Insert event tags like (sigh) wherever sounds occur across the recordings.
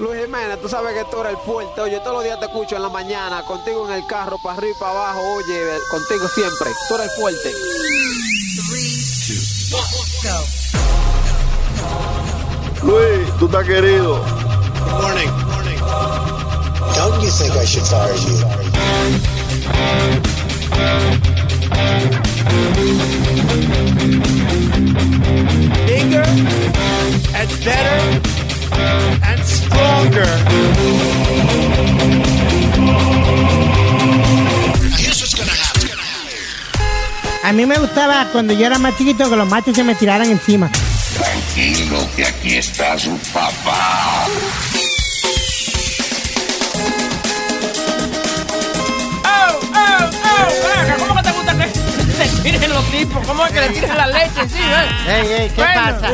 Luis Jiménez, tú sabes que tú eres el fuerte. Oye, todos los días te escucho en la mañana, contigo en el carro, para arriba y para abajo. Oye, contigo siempre. Tú eres el fuerte. Luis, tú estás querido. Morning. Don't you think I should fire you? bigger and better and stronger. Here's what's gonna happen. A mí me gustaba cuando yo era más chiquito que los machos se me tiraran encima. Tranquilo, que aquí está su papá. ¡Oh, oh, oh! ¿Cómo que te gusta que (laughs) te tiren los tipos? ¿Cómo es que le tiran la leche? Sí, ¿eh? Ey, ey, ¿qué Bueno, pasa?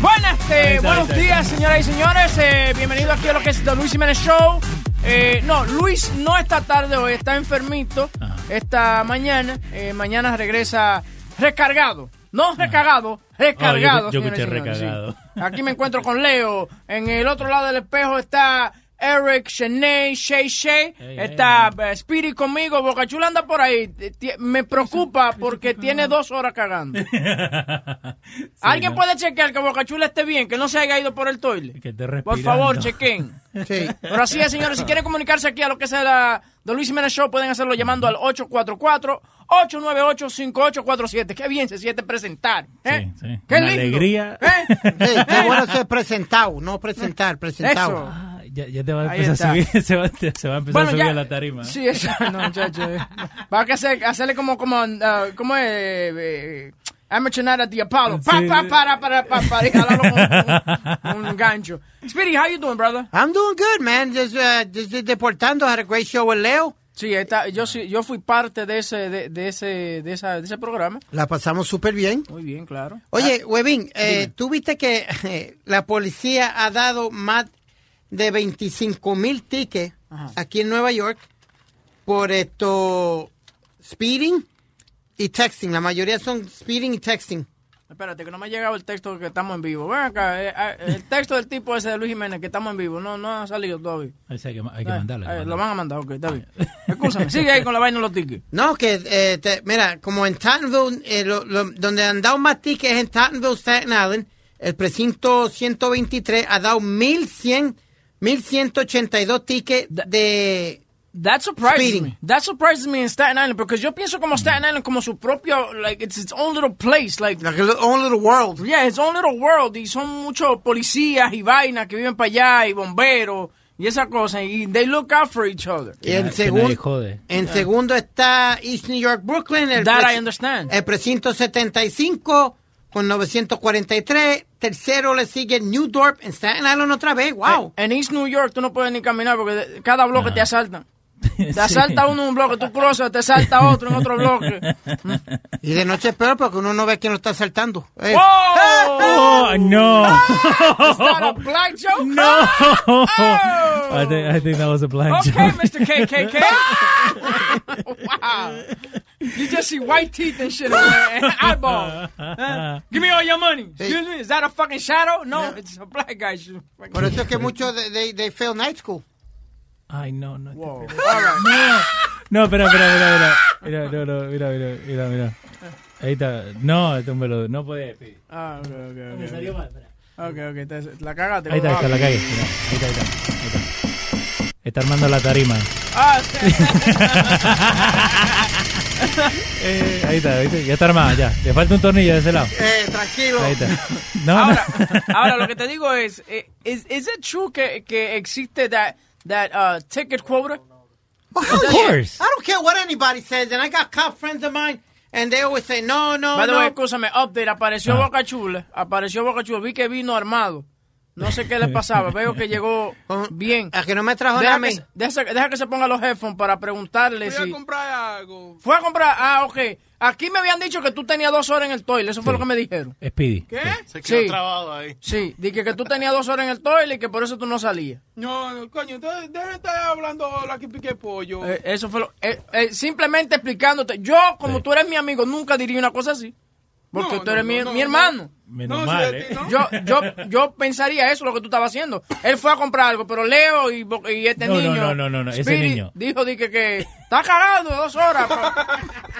Buenas, eh, buenos días, señoras y señores. Eh, bienvenido aquí a lo que es The Luis Jiménez Show. Eh, no, Luis no está tarde hoy, está enfermito esta mañana. Eh, mañana regresa recargado. No recargado, recargado. Oh, yo- yo señoras y escuché sí. recargado. Aquí me encuentro con Leo. En el otro lado del espejo está Eric, Shanae, Shay Shay. Está eh, Speedy conmigo. Bocachula anda por ahí. Me preocupa porque tiene dos horas cagando. (laughs) ¿Alguien ¿no? puede chequear que Bocachula esté bien, que no se haya ido por el toile? Por favor, chequen. (laughs) Sí. Pero así es, señores. Si quieren comunicarse aquí a lo que sea la The Luis Jiménez Show, pueden hacerlo llamando al 844-898-5847. Qué bien se siente presentar. ¿eh? Sí, sí. Qué Una lindo. alegría. ¿eh? Qué (laughs) bueno ser presentado, no presentado, presentado. Eso. Ah, ya, ya te va a empezar a subir, (laughs) se va, se va a empezar a subir a la tarima. Sí, eso, no, muchacho. Va a hacer, hacerle como, como, ah, ¿cómo es? Eh, Amateur Night at the Apollo. Pa, Sí. pa, para, para, para, para, con un, un gancho. Speedy, how you doing, brother? I'm doing good, man. Just, uh, just deportando. Had a great show with Leo. Sí, está, yo, sí, yo fui parte de ese, de, de ese, de, esa, de ese programa. La pasamos súper bien. Muy bien, claro. Oye, Webin, eh. ¿tú viste que (laughs) eh, la policía ha dado más de 25 mil tickets Ajá. aquí en Nueva York por esto speeding y texting? La mayoría son speeding y texting. Espérate, que no me ha llegado el texto que estamos en vivo. Ven acá, eh, eh, el (laughs) texto del tipo ese de Luis Jiménez, que estamos en vivo, no, no ha salido todavía. Hay que, hay que Eh, que eh, lo van a mandar, ok, está bien. Escúchame, sigue ahí con la vaina de los tickets. No, que, eh, te- mira, como en Tottenville, eh, lo- lo- donde han dado más tickets es en Tottenville, Staten Island, el precinto 123 ha dado 1100, 1182 tickets de... That surprises Speeding. me. That surprises me in Staten Island, porque yo pienso como Staten Island como su propio, like, it's its own little place, like, Like a little- own little world. yeah, its own little world, y son muchos policías y vainas que viven para allá, y bomberos, y esa cosa, y they look out for each other. Y en, segun- en segundo está East New York, Brooklyn. El That I understand. El precinto 75 con 943. Tercero le sigue New Dorp en Staten Island otra vez. Wow. En East New York tú no puedes ni caminar porque cada bloque te asaltan. (laughs) Te asalta uno en un bloque, tú cruzas, te asalta otro en otro bloque. (laughs) Y de noche es peor porque uno no ve quién lo está asaltando. Eh, Oh, (laughs) no. Is that a black joke? No. Oh. I, think, I think that was a black Okay, joke. Mr. KKK. (laughs) wow. You just see white teeth and shit and eyeball. Huh? Give me all your money. Excuse me, is that a fucking shadow? No, it's a black guy. shoe. Por eso es que muchos de, de, they fail night school. Ay, no, no. Whoa. All right. No, espera, espera, espera, espera. Mira, no, no, mira, mira, mira, mira. Ahí está. No, esto me lo, no puede. Pi. Ah, okay, okay, okay. Me salió mal, espera. Okay, okay, te- la cagaste. Ahí está, ahí está la calle. Mira, ahí está, ahí está. Está. Armando la tarima. Ah, (laughs) Eh, ahí está, ahí está, ya está armada, ya. Le falta un tornillo de ese lado. Eh, tranquilo. Ahí está. (laughs) No, ahora, no. (laughs) ahora lo que te digo es, eh, is, is it true que, que existe that, that uh, ticket quota? Of yeah. course. I don't care what anybody says. And I got cop friends of mine. And they always say, no, no, By the way, no. escúchame, update, apareció Ah. Boca Chula, apareció Boca Chula, vi que vino armado. No sé qué le pasaba, veo que llegó bien. A que no me trajo Deja nada que, se- deja, que- deja que se ponga los headphones para preguntarle Fui si... a comprar algo. Fue a comprar, ah, ok. Aquí me habían dicho que tú tenías dos horas en el toilet, eso fue Sí. lo que me dijeron. Speedy. ¿Qué? Se quedó Sí. trabado ahí. Sí, dije que tú tenías dos horas en el toilet y que por eso tú no salías. No, no, coño, entonces dejen de estar hablando la que pique pollo. Eh, eso fue lo... eh, eh, simplemente explicándote. Yo, como Sí. tú eres mi amigo, nunca diría una cosa así. Porque No, tú eres no, mi, no, mi no, hermano. Menos No, mal, ¿eh? Yo, yo, yo pensaría eso, lo que tú estabas haciendo. Él fue a comprar algo, pero Leo y, y este niño. no, no, no, no, ese niño. Dijo di que, está cagado dos horas. (laughs)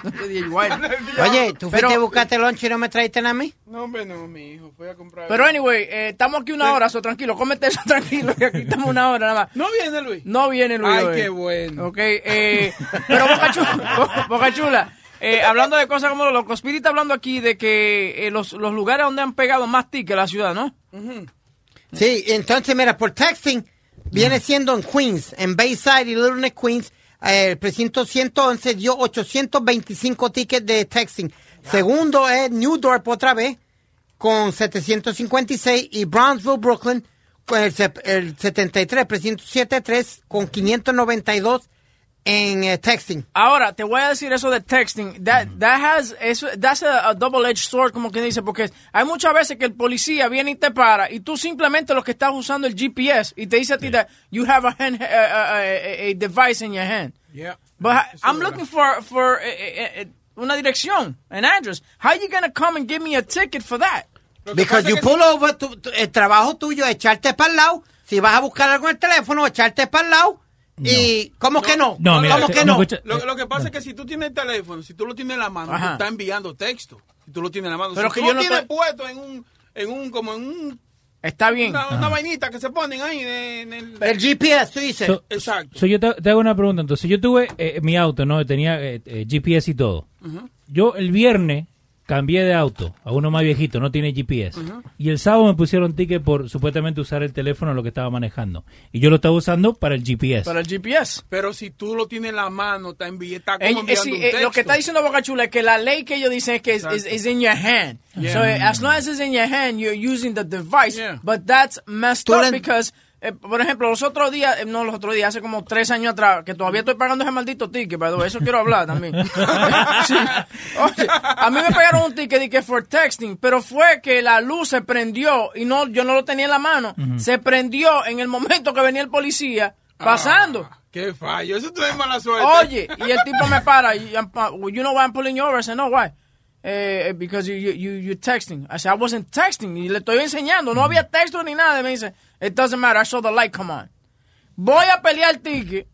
No te dije, igual. Oye, ¿tú fuiste a buscarte lunch y no me traiste a mí? No, hombre, no, mi hijo. Fui a comprar. Pero anyway, eh, estamos aquí una hora, so tranquilo, cómete eso (laughs) tranquilo, que aquí estamos una hora nada más. ¿No viene Luis? No viene Luis. Ay, hoy. qué bueno. Ok, eh, pero Boca Chula, (laughs) Boca Chula, eh, hablando de cosas como los locos, Spirit está hablando aquí de que eh, los, los lugares donde han pegado más tickets la ciudad, ¿no? Sí, entonces mira, por texting viene siendo en Queens, en Bayside y Little Neck, Queens, eh, el precinto 111 dio 825 tickets de texting. Segundo es New Dorp otra vez con 756 y Brownsville, Brooklyn con el, el 73, precinto 73 con 592 en eh, texting. Ahora, te voy a decir eso de texting. That, that has, eso, that's a, a double-edged sword, como quien dice, porque hay muchas veces que el policía viene y te para y tú simplemente lo que estás usando el GPS y te dice a ti that you have a, hand, a, a- a- a device in your hand. Yeah. But Eso I'm looking for, for eh, eh, eh, una dirección, an address. How you gonna come and give me a ticket for that? Because you pull over, tu- tu- el trabajo tuyo es echarte para el lado. Si vas a buscar algo en el teléfono, echarte para el lado. Y, ¿cómo que no? No, mira, ¿Cómo te- que no, no? Lo, lo que pasa es que si tú tienes el teléfono, si tú lo tienes en la mano, Ajá. tú estás enviando texto. Si tú lo tienes en la mano. Pero si que tú yo lo no tienes puesto en un, en un, como en un, Está bien. una, una vainita que se ponen ahí en el... El GPS, tú dices. So- Exacto. so yo te, te hago una pregunta. Entonces, yo tuve eh, mi auto, ¿no? Tenía eh, eh, GPS y todo. Yo el viernes cambié de auto a uno más viejito, no tiene GPS. Y el sábado me pusieron ticket por supuestamente usar el teléfono en lo que estaba manejando. Y yo lo estaba usando para el GPS. Para el GPS. Pero si tú lo tienes en la mano, está, está como Eh, eh, sí, un eh, lo que está diciendo Boca Chula es que la ley que ellos dicen es que es in your hand. So eh, as long as it's in your hand, you're using the device. Yeah. But that's messed Tú up because, eh, por ejemplo, los otros días, eh, no los otros días, hace como tres años atrás, que todavía estoy pagando ese maldito ticket, pero eso quiero hablar también. (laughs) Sí. Oye, a mí me pagaron un ticket de que for texting, pero fue que la luz se prendió y no, yo no lo tenía en la mano. Se prendió en el momento que venía el policía pasando. Ah, qué fallo. Eso es mala suerte. Oye, y el tipo me para. Y, uh, you know why I'm pulling you over? I said, no, why? Eh, because you, you, you, you're texting. I said, I wasn't texting. Y le estoy enseñando. No había texto ni nada. Y me dice, it doesn't matter. I saw the light come on. Voy a pelear el ticket.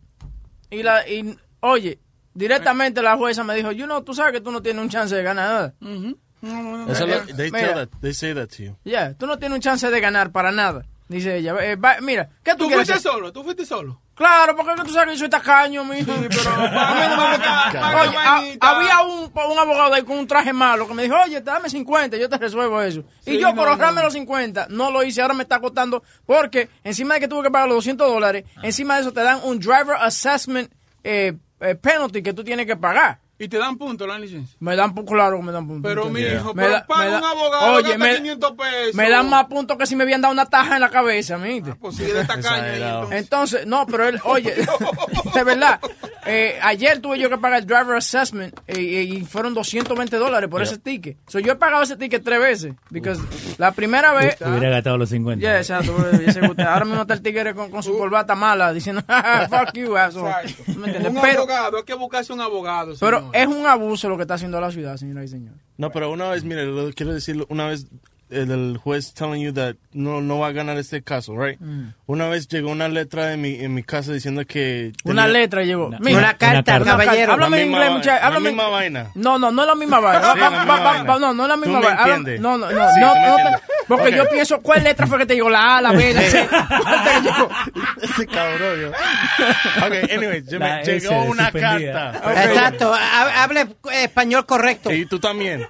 Y, la, y oye, directamente la jueza me dijo, you know, tú sabes que tú no tienes un chance de ganar nada. Lo- they, Mira. tell that, they say that to you. Yeah, tú no tienes un chance de ganar para nada. Dice ella, eh, va- mira, ¿qué tú, ¿Tú quieres fuiste hacer? solo? ¿Tú fuiste solo? Claro, porque tú sabes que yo soy tacaño, mijo. Sí, pero (laughs) a mí no me gusta pagar Oye, a- vainita. había un, un abogado ahí con un traje malo que me dijo, oye, dame 50, yo te resuelvo eso. y yo, no, por ahorrarme no. los 50, no lo hice, ahora me está costando, porque encima de que tuve que pagar los 200 dólares, encima de eso te dan un driver assessment eh, eh, penalty que tú tienes que pagar. Y te dan puntos la licencia. Me dan, pu- claro que me dan puntos. Pero, mi hijo, Me pero da- paga me da- un abogado, Oye, gasta me- 500 pesos. Me dan más puntos que si me habían dado una taja en la cabeza, ¿viste? Pues sí, de entonces. Entonces, no, pero él, oye, (laughs) (laughs) de verdad, eh, ayer tuve yo que pagar el driver assessment eh, y fueron 220 dólares por ese ticket. So, yo he pagado ese ticket tres veces. Because la primera vez... Hubiera gastado los 50. Yeah, exacto. Ahora mismo está el tigre con, con su corbata mala diciendo, (laughs) fuck you, asshole. Exacto. ¿Me entiendes? Un Pero, abogado, hay que buscarse un abogado. pero señor. Es un abuso lo que está haciendo la ciudad, señoras y señores. No, pero una vez, mire, lo quiero decir, una vez el, el juez telling you that no, no va a ganar este caso, right? Mm. Una vez llegó una letra en mi, en mi casa diciendo que... Una letra llegó. Una- Mira, Una carta, carta. caballero. Háblame en inglés, va- muchacho. la Háblame misma vaina. No, no, no es la misma vaina. Va- no, no es la misma vaina. No, no, no. No, no. Porque Ok. yo pienso, ¿cuál letra fue que te llegó? La A, la B, la C. (laughs) ¿Cuál te llegó? Ese cabrón, yo. Ok, anyway, yo me- llegó una suspendida. carta. Exacto, ha- hable español correcto. Y tú también.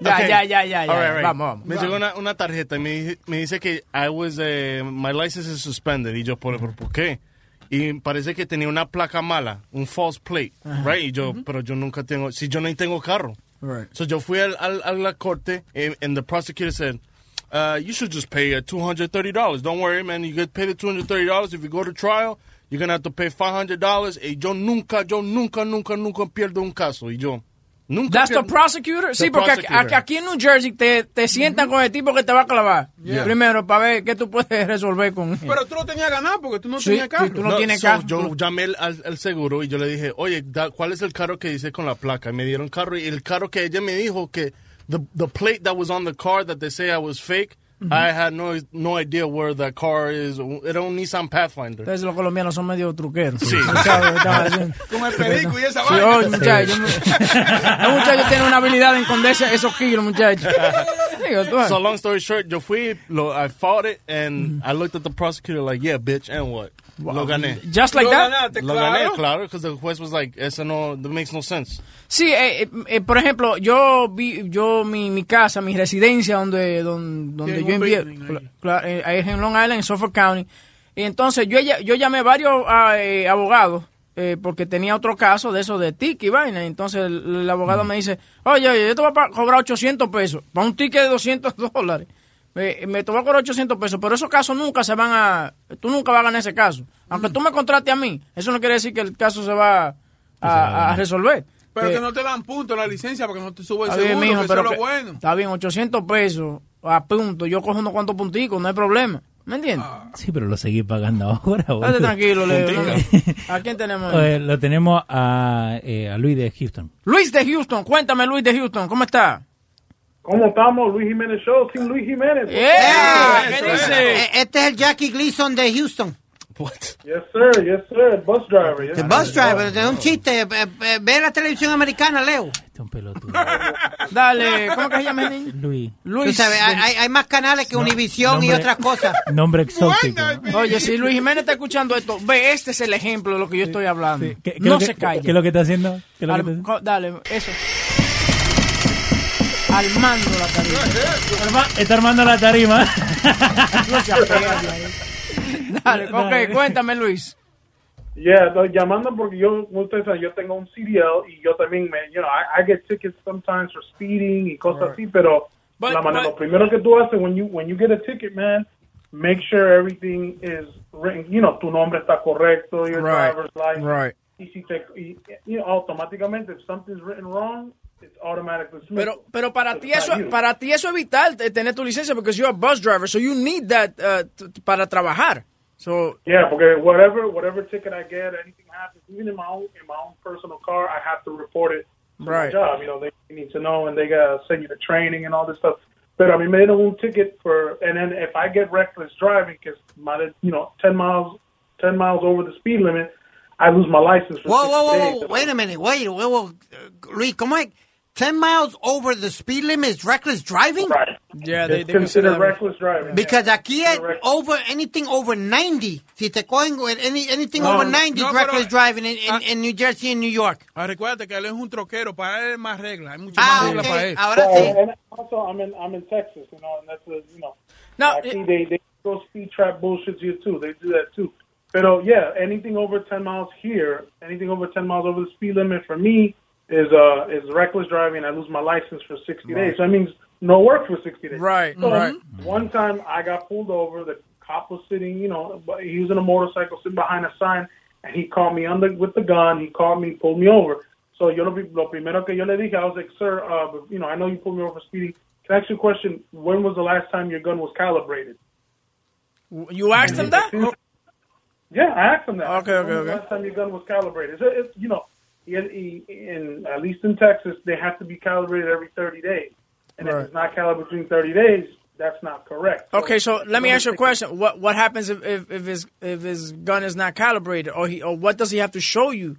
Ya, Ok. ya, ya, ya, ya. All right, right. Vamos, vamos. Me llegó una, una tarjeta y me, dice- me dice que I was, eh, my license is suspended. Y yo, ¿por, por, por qué? Y parece que tenía una placa mala, un false plate, right? Y yo, pero yo nunca tengo, si yo no tengo carro. Right. So yo fui al, al- a la corte and, and the prosecutor said, uh, you should just pay uh, $230. Don't worry, man. You get paid the $230. If you go to trial, you're going to have to pay $500. Y yo nunca, yo nunca, nunca, nunca pierdo un caso. Y yo, nunca That's the prosecutor. Sí, porque aquí, prosecutor. aquí en New Jersey te, te sientan con el tipo que te va a clavar. Primero, para ver qué tú puedes (laughs) resolver con él. Pero tú lo tenías ganado porque tú no Sí, tenías carro. sí, tú no tienes so, carro. Yo llamé al, al- al seguro y yo le dije, oye, da- ¿cuál es el carro que dice con la placa? Y me dieron carro y el carro que ella me dijo que the the plate that was on the car that they say I was fake. Mm-hmm. I had no no idea where that car is. Era un Nissan Pathfinder. Ustedes los colombianos son medio truqueros. Sí. Tú sabes, estaba diciendo. Con el perico y esa Sí, vaina. oye, muchacho. Los (laughs) muchachos tienen una habilidad en esconderse esos kilos, muchachos. (laughs) Digo, tú, ah. So long story short, yo fui, lo, I fought it, and mm-hmm. I looked at the prosecutor like, yeah, bitch, and what? Lo gané. Just like Lo that. ganaste, Lo claro. gané, claro, because the juez was like, eso no, that makes no sense. Sí, eh, eh, eh, por ejemplo, yo vi, yo mi, mi casa, mi residencia donde donde, donde yo envié, building ahí. cla- cla- eh, ahí es en Long Island, en Suffolk County. Y entonces yo yo llamé varios ah, eh, abogados eh, porque tenía otro caso de eso de ticket y vaina. Y entonces el, el abogado me dice, oye, oye, yo te voy a cobrar 800 pesos para un ticket de 200 (laughs) dólares. Me, me te voy a cobrar 800 pesos, pero esos casos nunca se van a... Tú nunca vas a ganar ese caso. Aunque tú me contrates a mí, eso no quiere decir que el caso se va a, a- a resolver. Pero Que- que no te dan punto la licencia porque no te sube el bien, seguro, mijo, que pero eso es lo bueno. Está bien, 800 pesos a punto. Yo cojo unos cuantos punticos, no hay problema. ¿Me entiendes? Sí, pero lo seguí pagando (laughs) ahora. Date tranquilo, Leo. ¿A quién tenemos? ahí? Eh, lo tenemos a, eh, a Luis de Houston. Luis de Houston, cuéntame Luis de Houston, ¿cómo está? ¿Cómo estamos? Luis Jiménez Show, sin Luis Jiménez. Yeah, ¿Qué dice? Eh, Este es el Jackie Gleason de Houston. What? Yes, sir, yes, sir. Bus driver. yes, The bus driver, de un chiste. eh, eh, Ve la televisión americana, Leo. Este es un pelotudo. Dale, ¿cómo que se llama el niño? Luis. Tú Luis. sabes, hay, más canales que Univisión y otras cosas. (laughs) Nombre exótico. Oye, si Luis Jiménez está escuchando esto, ve, este es el ejemplo de lo que yo estoy hablando. ¿Qué, qué no que- se calle. ¿Qué es lo que está haciendo? ¿Qué es lo que está haciendo? dale, eso. Armando la tarima. Arma- Está armando la tarima. No se apega de ahí. Dale, ok, cuéntame Luis. Yeah, llamando porque yo, como ustedes saben, yo tengo un CDL y yo también me, you know, I, I get tickets sometimes for speeding y cosas así, pero But- la manera, but- lo primero que tú haces when you, when you get a ticket, man, make sure everything is written, you know, tu nombre está correcto, your Right, driver's license. right. Y si te, y, you know, automáticamente, if something's written wrong. Pero, pero para ti It's eso, you. para ti eso es vital tener tu licencia porque you're a bus driver, so you need that uh, t- para trabajar. So, Yeah, porque whatever whatever ticket I get, anything happens, even in my own in my own personal car, I have to report it to Right. job. You know, they need to know and they gotta send you to training and all this stuff. But I mean, made a un ticket for, and then if I get reckless driving, because my you know ten miles ten miles over the speed limit, I lose my license for Whoa, 60 whoa, whoa, days. whoa. Wait a minute. Wait, whoa, whoa. Uh, Luis, ¿cómo es? 10 miles over the speed limit is reckless driving? Right. yeah, they, they consider considered reckless driving. Because aquí es Correct. over anything over 90. Si te cogen with any, anything No, over 90 no, is pero- reckless driving in, in, Ah. in New Jersey and New York. Ah, recuérdate que él es un troquero, para él es más reglas, hay muchas Ah, más reglas para ok. él. Ahora So, sí. and also, I'm in I'm in Texas, you know, and that's a, you know. No, Aquí they they go speed trap bullshit here too. They do that too. But yeah, anything over 10 miles here, anything over 10 miles over the speed limit for me is uh is reckless driving. I lose my license for 60 days. So that means no work for 60 days. Right, So right. One time I got pulled over. The cop was sitting, you know, but he was in a motorcycle sitting behind a sign, and he caught me under with the gun. He caught me, pulled me over. So yo lo, lo primero que yo le dije, I was like, sir, uh, you know, I know you pulled me over for speeding. Can I ask you a question? When was the last time your gun was calibrated? You asked him that? Yeah, I asked him that. Okay, okay, when was the okay. last time your gun was calibrated? It's, it's you know, in, in at least in Texas, they have to be calibrated every 30 days. And Right. if it's not calibrated between 30 days, that's not correct. Okay, so let me ask you a question. What what happens if, if, if his if his gun is not calibrated, or he or what does he have to show you?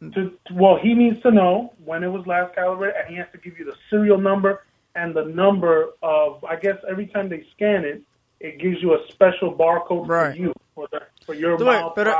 to, well, he needs to know when it was last calibrated, and he has to give you the serial number and the number of. I guess every time they scan it, it gives you a special barcode Right. for you Tú ves, pero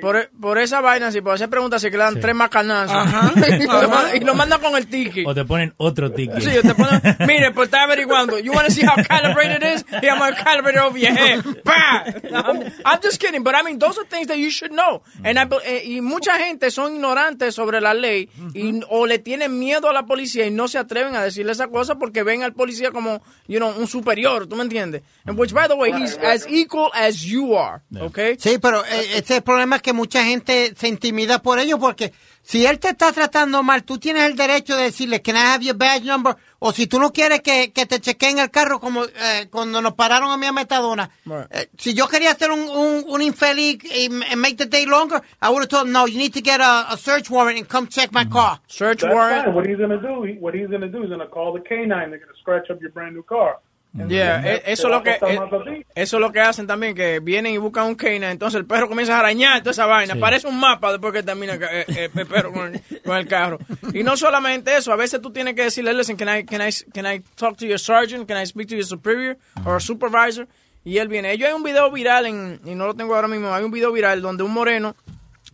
por, e- por esa vaina, si por hacer preguntas, si que le dan tres macanazos Ajá, (laughs) y, y lo mandan con el ticket. O te ponen otro ticket. Sí, te ponen, (laughs) mire, pues está averiguando. You want to see how calibrated it is? Here, I'm going to calibrate it over your head. Bah! I'm, I'm just kidding, but I mean, those are things that you should know. And I eh, y mucha gente son ignorantes sobre la ley y, o le tienen miedo a la policía y no se atreven a decirle esa cosa porque ven al policía como, you know, un superior, ¿tú me entiendes? And which, by the way, he's as equal as you are, okay? Sí, pero eh, ese es el problema es que mucha gente se intimida por ello porque si él te está tratando mal, tú tienes el derecho de decirle, can I have your badge number? o si tú no quieres que, que te chequeen el carro como eh, cuando nos pararon a mí a Metadona, eh, si yo quería hacer un, un, un infeliz y make the day longer, I would have told him, no, you need to get a, a search warrant and come check my car. Search That's fine. What he's gonna do? He, what he's gonna do is gonna call the canine. They're gonna scratch up your brand new car. Yeah, eso es lo que e- eso es lo que hacen también que vienen y buscan un canine, entonces el perro comienza a arañar toda esa vaina, Sí. parece un mapa después que termina eh, eh, el perro con el, con el carro. Y no solamente eso, a veces tú tienes que decirle, listen, can I can I can I talk to your sergeant, can I speak to your superior or supervisor? Y él viene. Yo hay un video viral en y no lo tengo ahora mismo, hay un video viral donde un moreno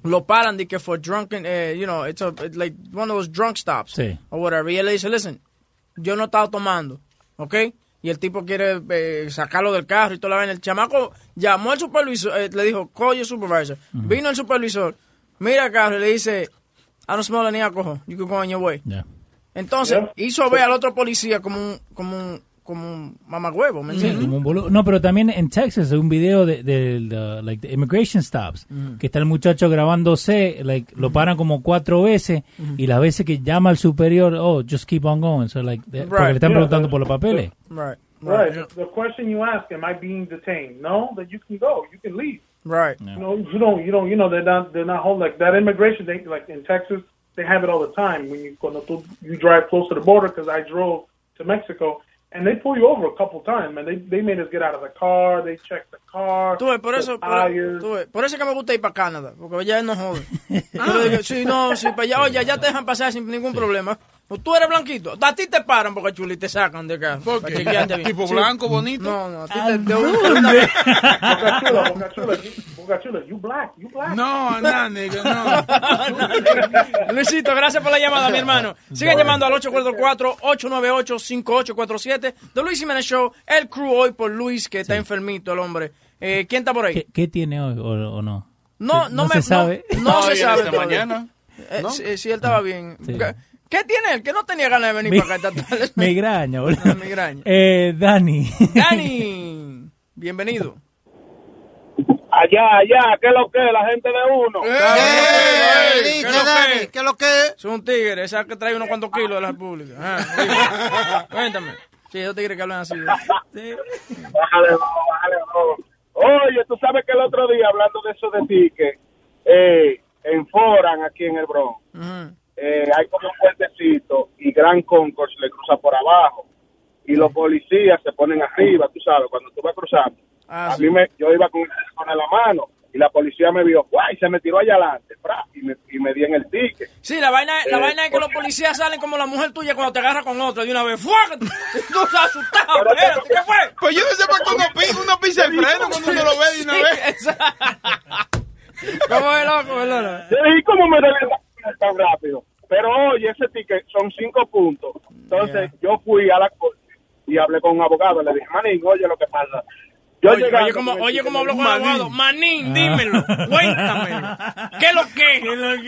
lo paran de que for drunken, eh, you know, it's a, it's like one of those drunk stops Sí. o whatever. Y él le dice, listen, yo no estaba tomando, ¿ok? Y el tipo quiere eh, sacarlo del carro y toda la vaina. El chamaco llamó al supervisor, eh, le dijo, call your supervisor. Vino el supervisor, mira el carro y le dice, I don't smell any alcohol, you can go on your way. Yeah. Entonces, Yeah. hizo ver al otro policía como un, como un, como un mamagüevo, ¿me Sí, entiendes? como un boludo. No, pero también en Texas hay un video de, de, de, like, the immigration stops, que está el muchacho grabándose, like, lo paran como cuatro veces y las veces que llama al superior, oh, just keep on going. So, like, de- porque Right. le están Yeah, preguntando por los papeles. Right, Right. right, The question you ask, am I being detained? No, then you can go. You can leave. right. You know, you don't, you don't, you know, they're not, they're not holding like that immigration. They like in Texas, they have it all the time when you cuando tú, you drive close to the border. Because I drove to Mexico, and they pull you over a couple times, man. They they made us get out of the car. They checked the car. Tú ves, por eso, por, tú ves, por eso es que me gusta ir para Canadá, porque allá no jode. (laughs) Digo, sí, no, sí, para allá, oye, ya te dejan pasar sin ningún problema. O tú eres blanquito, a ti te paran porque chuli te sacan de acá. ¿Por qué? ¿Tipo blanco, bonito? No, no, a ti ¿A te, de dónde? Boca Chula, Boca Chula, you, black, you black. No, no, nigga, no. (laughs) Luisito, gracias por la llamada, mi hermano. Sigan llamando al 844-898-5847. The Luis Jiménez Show, el crew hoy por Luis, que está enfermito el hombre. Eh, ¿Quién está por ahí? ¿Qué, qué tiene hoy o, o no? No, no, No me se sabe. No, no se sabe. mañana. Eh, ¿no? sí, sí, él estaba bien. Sí. ¿Qué, qué tiene él? Que no tenía ganas de venir Mi- para acá tarde. (laughs) Migraña, boludo. Ah, migraña. Eh, Dani. Dani, (laughs) bienvenido. Allá, allá, ¿qué es lo que es la gente de uno? Eh, ¿Qué dice es lo Dani, que? ¿qué es lo que es? Es un tigre, esa que trae unos cuantos kilos de la República. Ah. (laughs) Cuéntame. Sí, esos tigres que hablan así. Bájale, no, bájale, no. Oye, tú sabes que el otro día, hablando de eso de ticket, eh, en Foran, aquí en el Bronx. Eh, hay como un puentecito y Gran Concourse le cruza por abajo. Y los policías se ponen arriba, tú sabes, cuando tú vas cruzando. Ah, a sí. mí me, yo iba con, con la mano y la policía me vio, guay, se me tiró allá adelante, fra, y me, y me di en el ticket. Sí, la vaina, la Eh, vaina es que los policías salen como la mujer tuya cuando te agarra con otra de una vez. ¡Fua! (laughs) Tú estás asustado. Espérate, ¿qué fue? Pues yo no sé por qué uno pisa, uno pisa el freno cuando uno lo ve de una Sí, vez. (laughs) ¿Cómo es loco, verdad? Yo dije, ¿cómo me deben dar tan rápido? Pero oye, ese ticket son cinco puntos. Entonces yo fui a la corte y hablé con un abogado. Le dije, manín, oye lo que pasa. Yo Oye, oye, como, oye, como hablo me con el abogado. Manín, dímelo. Cuéntamelo. ¿Qué es lo que? ¿Qué lo (laughs)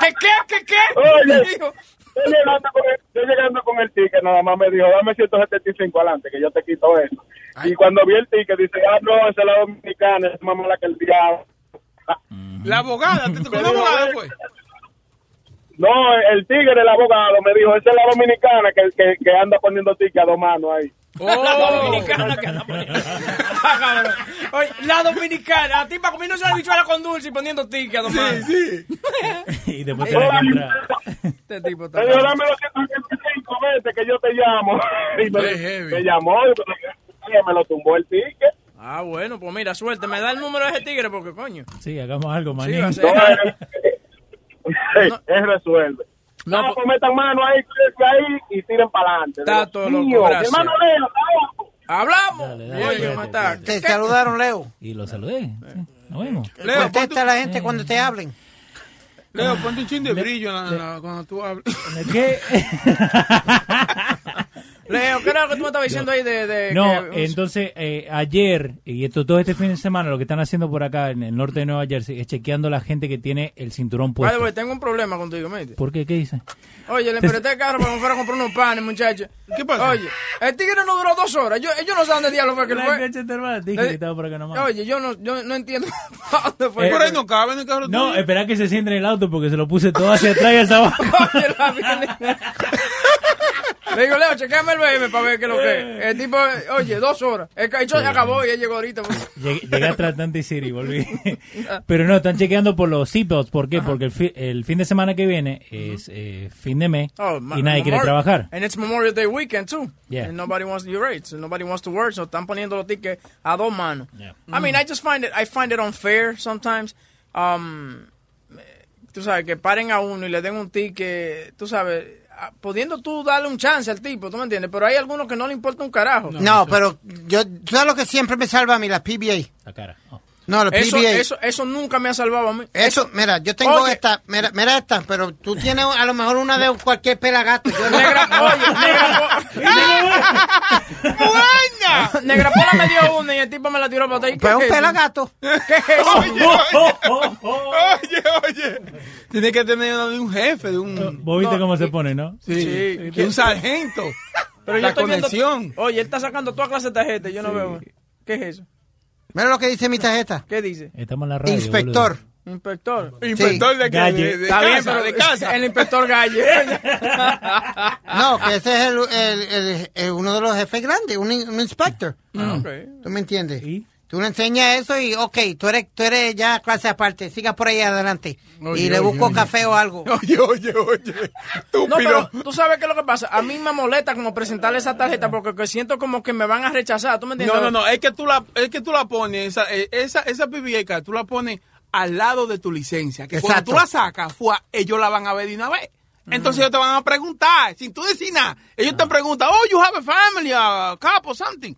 ¿Qué qué? ¿Qué qué? Oye. Dijo, Yo llegando, con el, yo llegando con el ticket, nada más me dijo, dame 175 adelante, que yo te quito eso. Y cuando vi el ticket, dice, ah, no, esa es la dominicana, es más mala que el diablo. La abogada, ¿te tocó una abogada, (laughs) pues? No, el tigre, el abogado, me dijo, esa es la dominicana que, que, que anda poniendo ticket a dos manos ahí. (laughs) La dominicana que anda poniendo. (laughs) Oye, la dominicana. A ti para comiéndose la bichuela con dulce y poniendo ticket, don Mario. Sí. y después que entrar. Este tipo está. Dijo, dame los 175 veces que yo te llamo. Y me, llamó y me, me lo tumbó el ticket. Ah, bueno, pues mira, suerte. Me da el número de ese tigre porque, coño. Sí, hagamos algo, Sí, va a No, es, es resuelve. No, No, pues- pues metan mano ahí, ahí y tiren para adelante. Está todo loco, gracias. hermano Leo. Hablamos. Dale, dale, Oye, ¿cómo está? Te saludaron, Leo. Y lo saludé. Sí, Nos vemos. Leo, Contesta a la gente cuando te hablen. Leo, ponte un chin de brillo en la- en la- cuando tú hablas. ¿Qué? (laughs) Leo, ¿qué era lo que tú me estabas diciendo ahí de... de No, que- entonces eh, ayer y esto, todo este fin de semana lo que están haciendo por acá en el norte de Nueva Jersey es chequeando a la gente que tiene el cinturón puesto. way, tengo un problema contigo, mate. ¿Por qué? ¿Qué dice? Oye, le empresté el carro para que me fuera a comprar unos panes, muchacho. ¿Qué pasa? Oye, el tigre no duró dos horas. Yo, yo no sé dónde diablo fue que fue. Dije que estaba por acá nomás. Oye, yo no, yo no entiendo (laughs) dónde fue. Eh, Por ahí no cabe en el carro No, espera que se siente en el auto porque se lo puse todo hacia atrás y hacia (laughs) abajo. Oye, la. (laughs) Le digo, Leo, chequeame el BM para ver qué es lo que es. El tipo, oye, dos horas. El cacho ya acabó y él llegó ahorita. pues. Llegué, a Atlantic City y volví. (laughs) Pero no, están chequeando por los seatbelts. ¿Por qué? Porque el, fi- el fin de semana que viene es eh, fin de mes Oh, y nadie quiere trabajar. And it's Memorial Day weekend too. Yeah. And nobody wants your rates. And nobody wants to work. So están poniendo los tickets a dos manos. I mean, I just find it, I find it unfair sometimes. Um, tú sabes, que paren a uno y le den un ticket, tú sabes, ah, pudiendo tú darle un chance al tipo, ¿tú me entiendes? Pero hay algunos que no le importa un carajo. No, pero yo, ¿tú sabes lo que siempre me salva a mí? La PBA. La cara. Oh. No, la Eso, PBA. eso, eso nunca me ha salvado a mí. Eso, mira, yo tengo Oye. esta, mira, mira esta, pero tú tienes a lo mejor una de cualquier pelagato. Yo no. Negra, oye, Negra, Po- (laughs) Negra Pola me dio una y el tipo me la tiró para atrás. ¿Y Pues qué un es eso? pelagato. ¿Qué es eso? (laughs) Oye, oye. Tiene que tener una de un jefe, de un. Vos viste No, cómo se pone, ¿no? Sí, Sí. de un sargento. Pero yo la viendo- conexión. oye, él está sacando toda clase de tarjetas. Yo no veo. ¿Qué es eso? Mira lo que dice mi tarjeta. ¿Qué dice? Estamos en la radio. Inspector. boludo. Inspector. Inspector de, Galle. de, de Está bien, pero de casa. el inspector Galle. (laughs) No, que ese es el, el- el- el- uno de los jefes grandes, un, in- un inspector. Ok. ¿Tú me entiendes? ¿Y? Tú le enseñas eso y, ok, tú eres, tú eres ya clase aparte, siga por ahí adelante. Oye, y le busco oye. café o algo. (laughs) Oye, oye, oye. Estúpido. No, pero tú sabes qué es lo que pasa. A mí me molesta como presentarle esa tarjeta porque que siento como que me van a rechazar. ¿Tú me entiendes? No, no, no, es que tú la, es que tú la pones, esa, eh, esa, esa PBA card, tú la pones al lado de tu licencia. Que Exacto. cuando tú la sacas, fue, ellos la van a ver de una vez. Entonces ellos te van a preguntar, sin tú decir nada. Ellos te preguntan, oh, you have a family, a couple, something.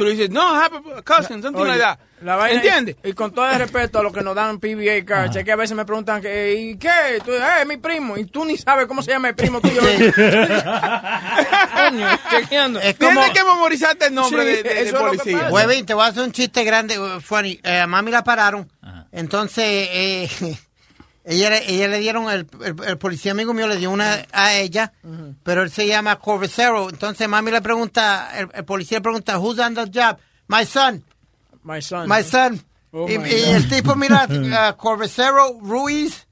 Tú le dices, no, I have a cousin, something Oye, like that. la vaina ¿Entiendes? Y, y con todo el respeto a los que nos dan PBA cards, es que a veces me preguntan, que, ¿y qué? Tú, eh, mi primo. Y tú ni sabes cómo se llama el primo tuyo. (laughs) Coño, chequeando. Es como, Tienes que memorizarte el nombre Sí, de, de- policía. Huevín, te voy a hacer un chiste grande, uh, funny. Eh, a mami la pararon. Ajá. Entonces, eh, ella, ella le dieron, el, el, el policía amigo mío le dio una a ella, pero él se llama Corvacero. Entonces, mami le pregunta, el, el policía le pregunta, who's on the job? My son, My son. my son. Oh, y, my y God. el tipo mira, (laughs) uh, Corvacero Ruiz.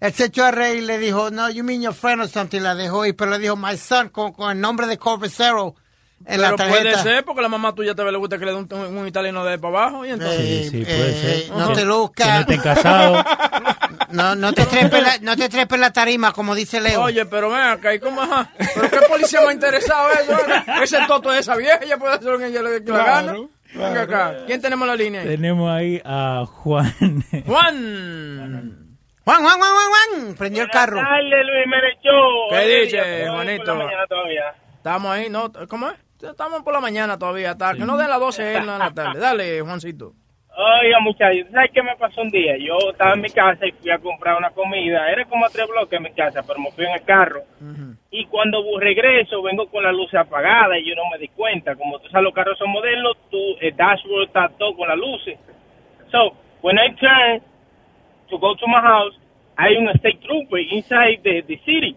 Él se echó a reír y le dijo, no, you mean your friend or something. La dejó y pero le dijo, my son, con, con el nombre de Corvacero en la Pero tarjeta. puede ser porque la mamá tuya te le gusta que le dé un, un- un italiano de para abajo. Y entonces. Sí, sí, puede eh, ser. No te Que luzca. no. No, no te (laughs) trepes la, no te trepes la tarima, como dice Leo. Oye, pero ven acá, ¿y cómo ajá? ¿Pero qué policía me ha interesado eso? Ese toto de esa vieja, ella puede hacer lo que ella le, gana. Venga acá, ¿quién tenemos la línea ahí? Tenemos ahí a Juan. Juan. Juan, Juan, Juan, Juan, Juan. Prendió el carro. Dale, Luis Merechó. ¿Qué dice, Juanito? Estamos ahí, ¿no? ¿Cómo es? Estamos por la mañana todavía, hasta que no den las 12 en la tarde. Dale, Juancito. Oiga, muchachos, ¿sabes qué me pasó un día? Yo estaba en mi casa y fui a comprar una comida. Era como a tres bloques en mi casa, pero me fui en el carro. Y cuando regreso, vengo con la luz apagada y yo no me di cuenta. Como tú sabes, los carros son modernos, tu el dashboard está todo con las luces. So, when I turn to go to my house, hay un state trooper inside the, the city.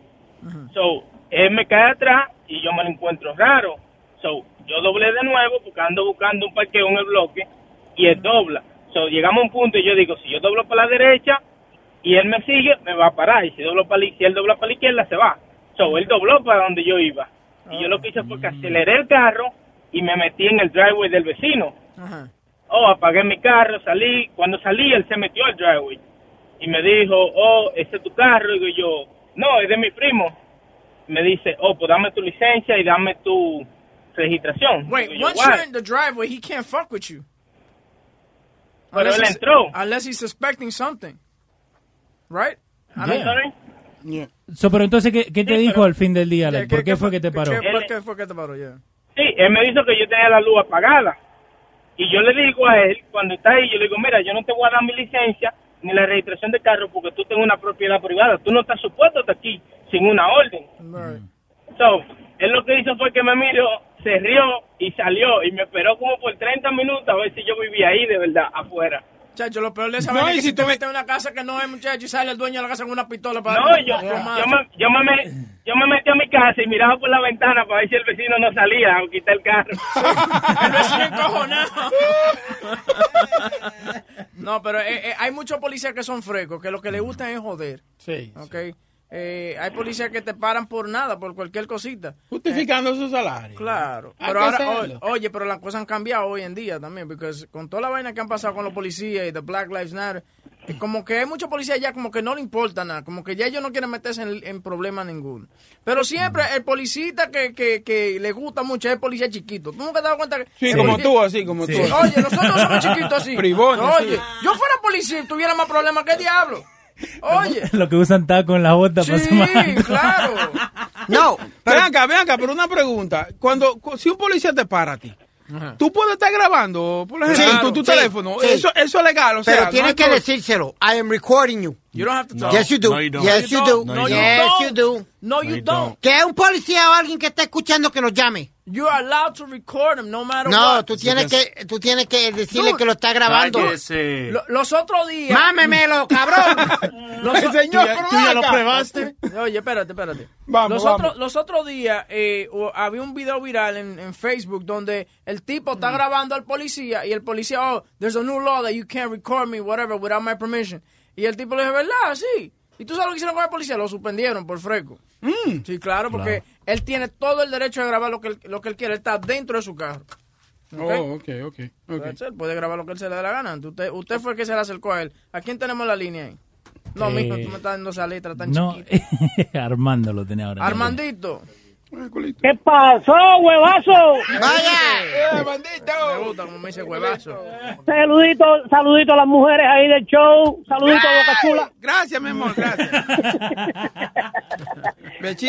So, él me cae atrás y yo me lo encuentro raro. So, yo doblé de nuevo porque ando buscando un parqueo en el bloque y él dobla. So, llegamos a un punto y yo digo, si yo doblo para la derecha y él me sigue, me va a parar. Y si, doblo para la, si él dobla para la izquierda, se va. So, él dobló para donde yo iba. Y yo lo que hice fue que aceleré el carro y me metí en el driveway del vecino. Ajá. Oh, apagué mi carro, salí. Cuando salí, él se metió al driveway. Y me dijo, oh, ese es tu carro. Y digo yo, no, es de mi primo. Me dice, oh, pues dame tu licencia y dame tu registración. Wait, yo, once you're in the driveway, he can't fuck with you. Pero él he's- entró. Unless he's suspecting something. Right? I mean, sorry. So, pero entonces, ¿qué, qué te Sí, dijo pero- al fin del día, Alex? ¿Por qué fue que te paró? ¿Qué, por qué fue que te paró? Yeah. Sí, él me dijo que yo tenía la luz apagada. Y yo le digo a él, cuando está ahí, yo le digo, mira, yo no te voy a dar mi licencia ni la registración de carro porque tú tienes una propiedad privada. Tú no estás supuesto estar aquí sin una orden. Right. So, él lo que hizo fue que me miró, se rió y salió y me esperó como por 30 minutos a ver si yo vivía ahí de verdad, afuera. Chacho, lo peor de esa No, vaina es y que si tú- metes en una casa que no es, muchacho, y sale el dueño de la casa con una pistola para No, yo, yo, me, yo, me, me- yo me metí a mi casa y miraba por la ventana para ver si el vecino no salía o quitar el carro. (laughs) El vecino encojonado. No, pero eh, eh, hay muchos policías que son frescos, que lo que les gusta es joder. Sí. ¿Ok? Eh, hay policías que te paran por nada, por cualquier cosita. Justificando su salario. Claro. Pero ahora, oye, pero las cosas han cambiado hoy en día también, porque con toda la vaina que han pasado con los policías y de Black Lives Matter, como que hay muchos policías ya como que no le importa nada, como que ya ellos no quieren meterse en, en problema ninguno. Pero siempre el policista que, que, que le gusta mucho es el policía chiquito. ¿Tú nunca te has dado cuenta que... Sí, como policía- tú, así, como tú. Oye, nosotros somos chiquitos así. (laughs) Oye, sí. yo fuera policía y tuviera más problemas que el diablo. Oye. Lo que usan taco en la bota para Sí, semana. claro. (laughs) No, ven acá, ven acá, pero una pregunta. Cuando, cu- si un policía te para a ti, tú puedes estar grabando, por ejemplo, Sí, tu, tu sí, teléfono. sí. Eso, eso es legal, o sea. Pero tienes que decírselo. I am recording you. You don't have to No. Yes, you do. No, you don't. Yes, you No, do. you don't. No, you yes, don't. you do. No, you don't. Que un policía o alguien que esté escuchando que nos llame. You are allowed to record him no matter No, what. tú tienes que, tú tienes que decirle Dude, que lo está grabando. Lo- los otros días. Mámemelo, cabrón. (laughs) Los, Señor, Tú ya- pero tú ya lo probaste. Oye, espérate, espérate. Vamos, los, vamos. Los otros días eh, había un video viral en, en Facebook donde el tipo Mm. está grabando al policía y el policía, oh, there's a new law that you can't record me, whatever, without my permission. Y el tipo le dijo, ¿verdad? Sí. ¿Y tú sabes lo que hicieron con el policía? Lo suspendieron por fresco. Sí, claro, porque él tiene todo el derecho de grabar lo que él, lo que él quiere. Él está dentro de su carro. Oh, ok, ok. ok. That's it, puede grabar lo que él se le dé la gana. Usted, usted fue el que se le acercó a él. ¿A quién tenemos la línea ahí? No, Eh, mijo, tú me estás dando esa letra tan No, chiquita. (laughs) Armando lo tenía ahora. Armandito. ¿Qué pasó, huevazo? Vaya. Me gusta como me dice huevazo. Saludito, saludito a las mujeres ahí del show. Saludito a Boca Chula. Gracias, mi amor, gracias.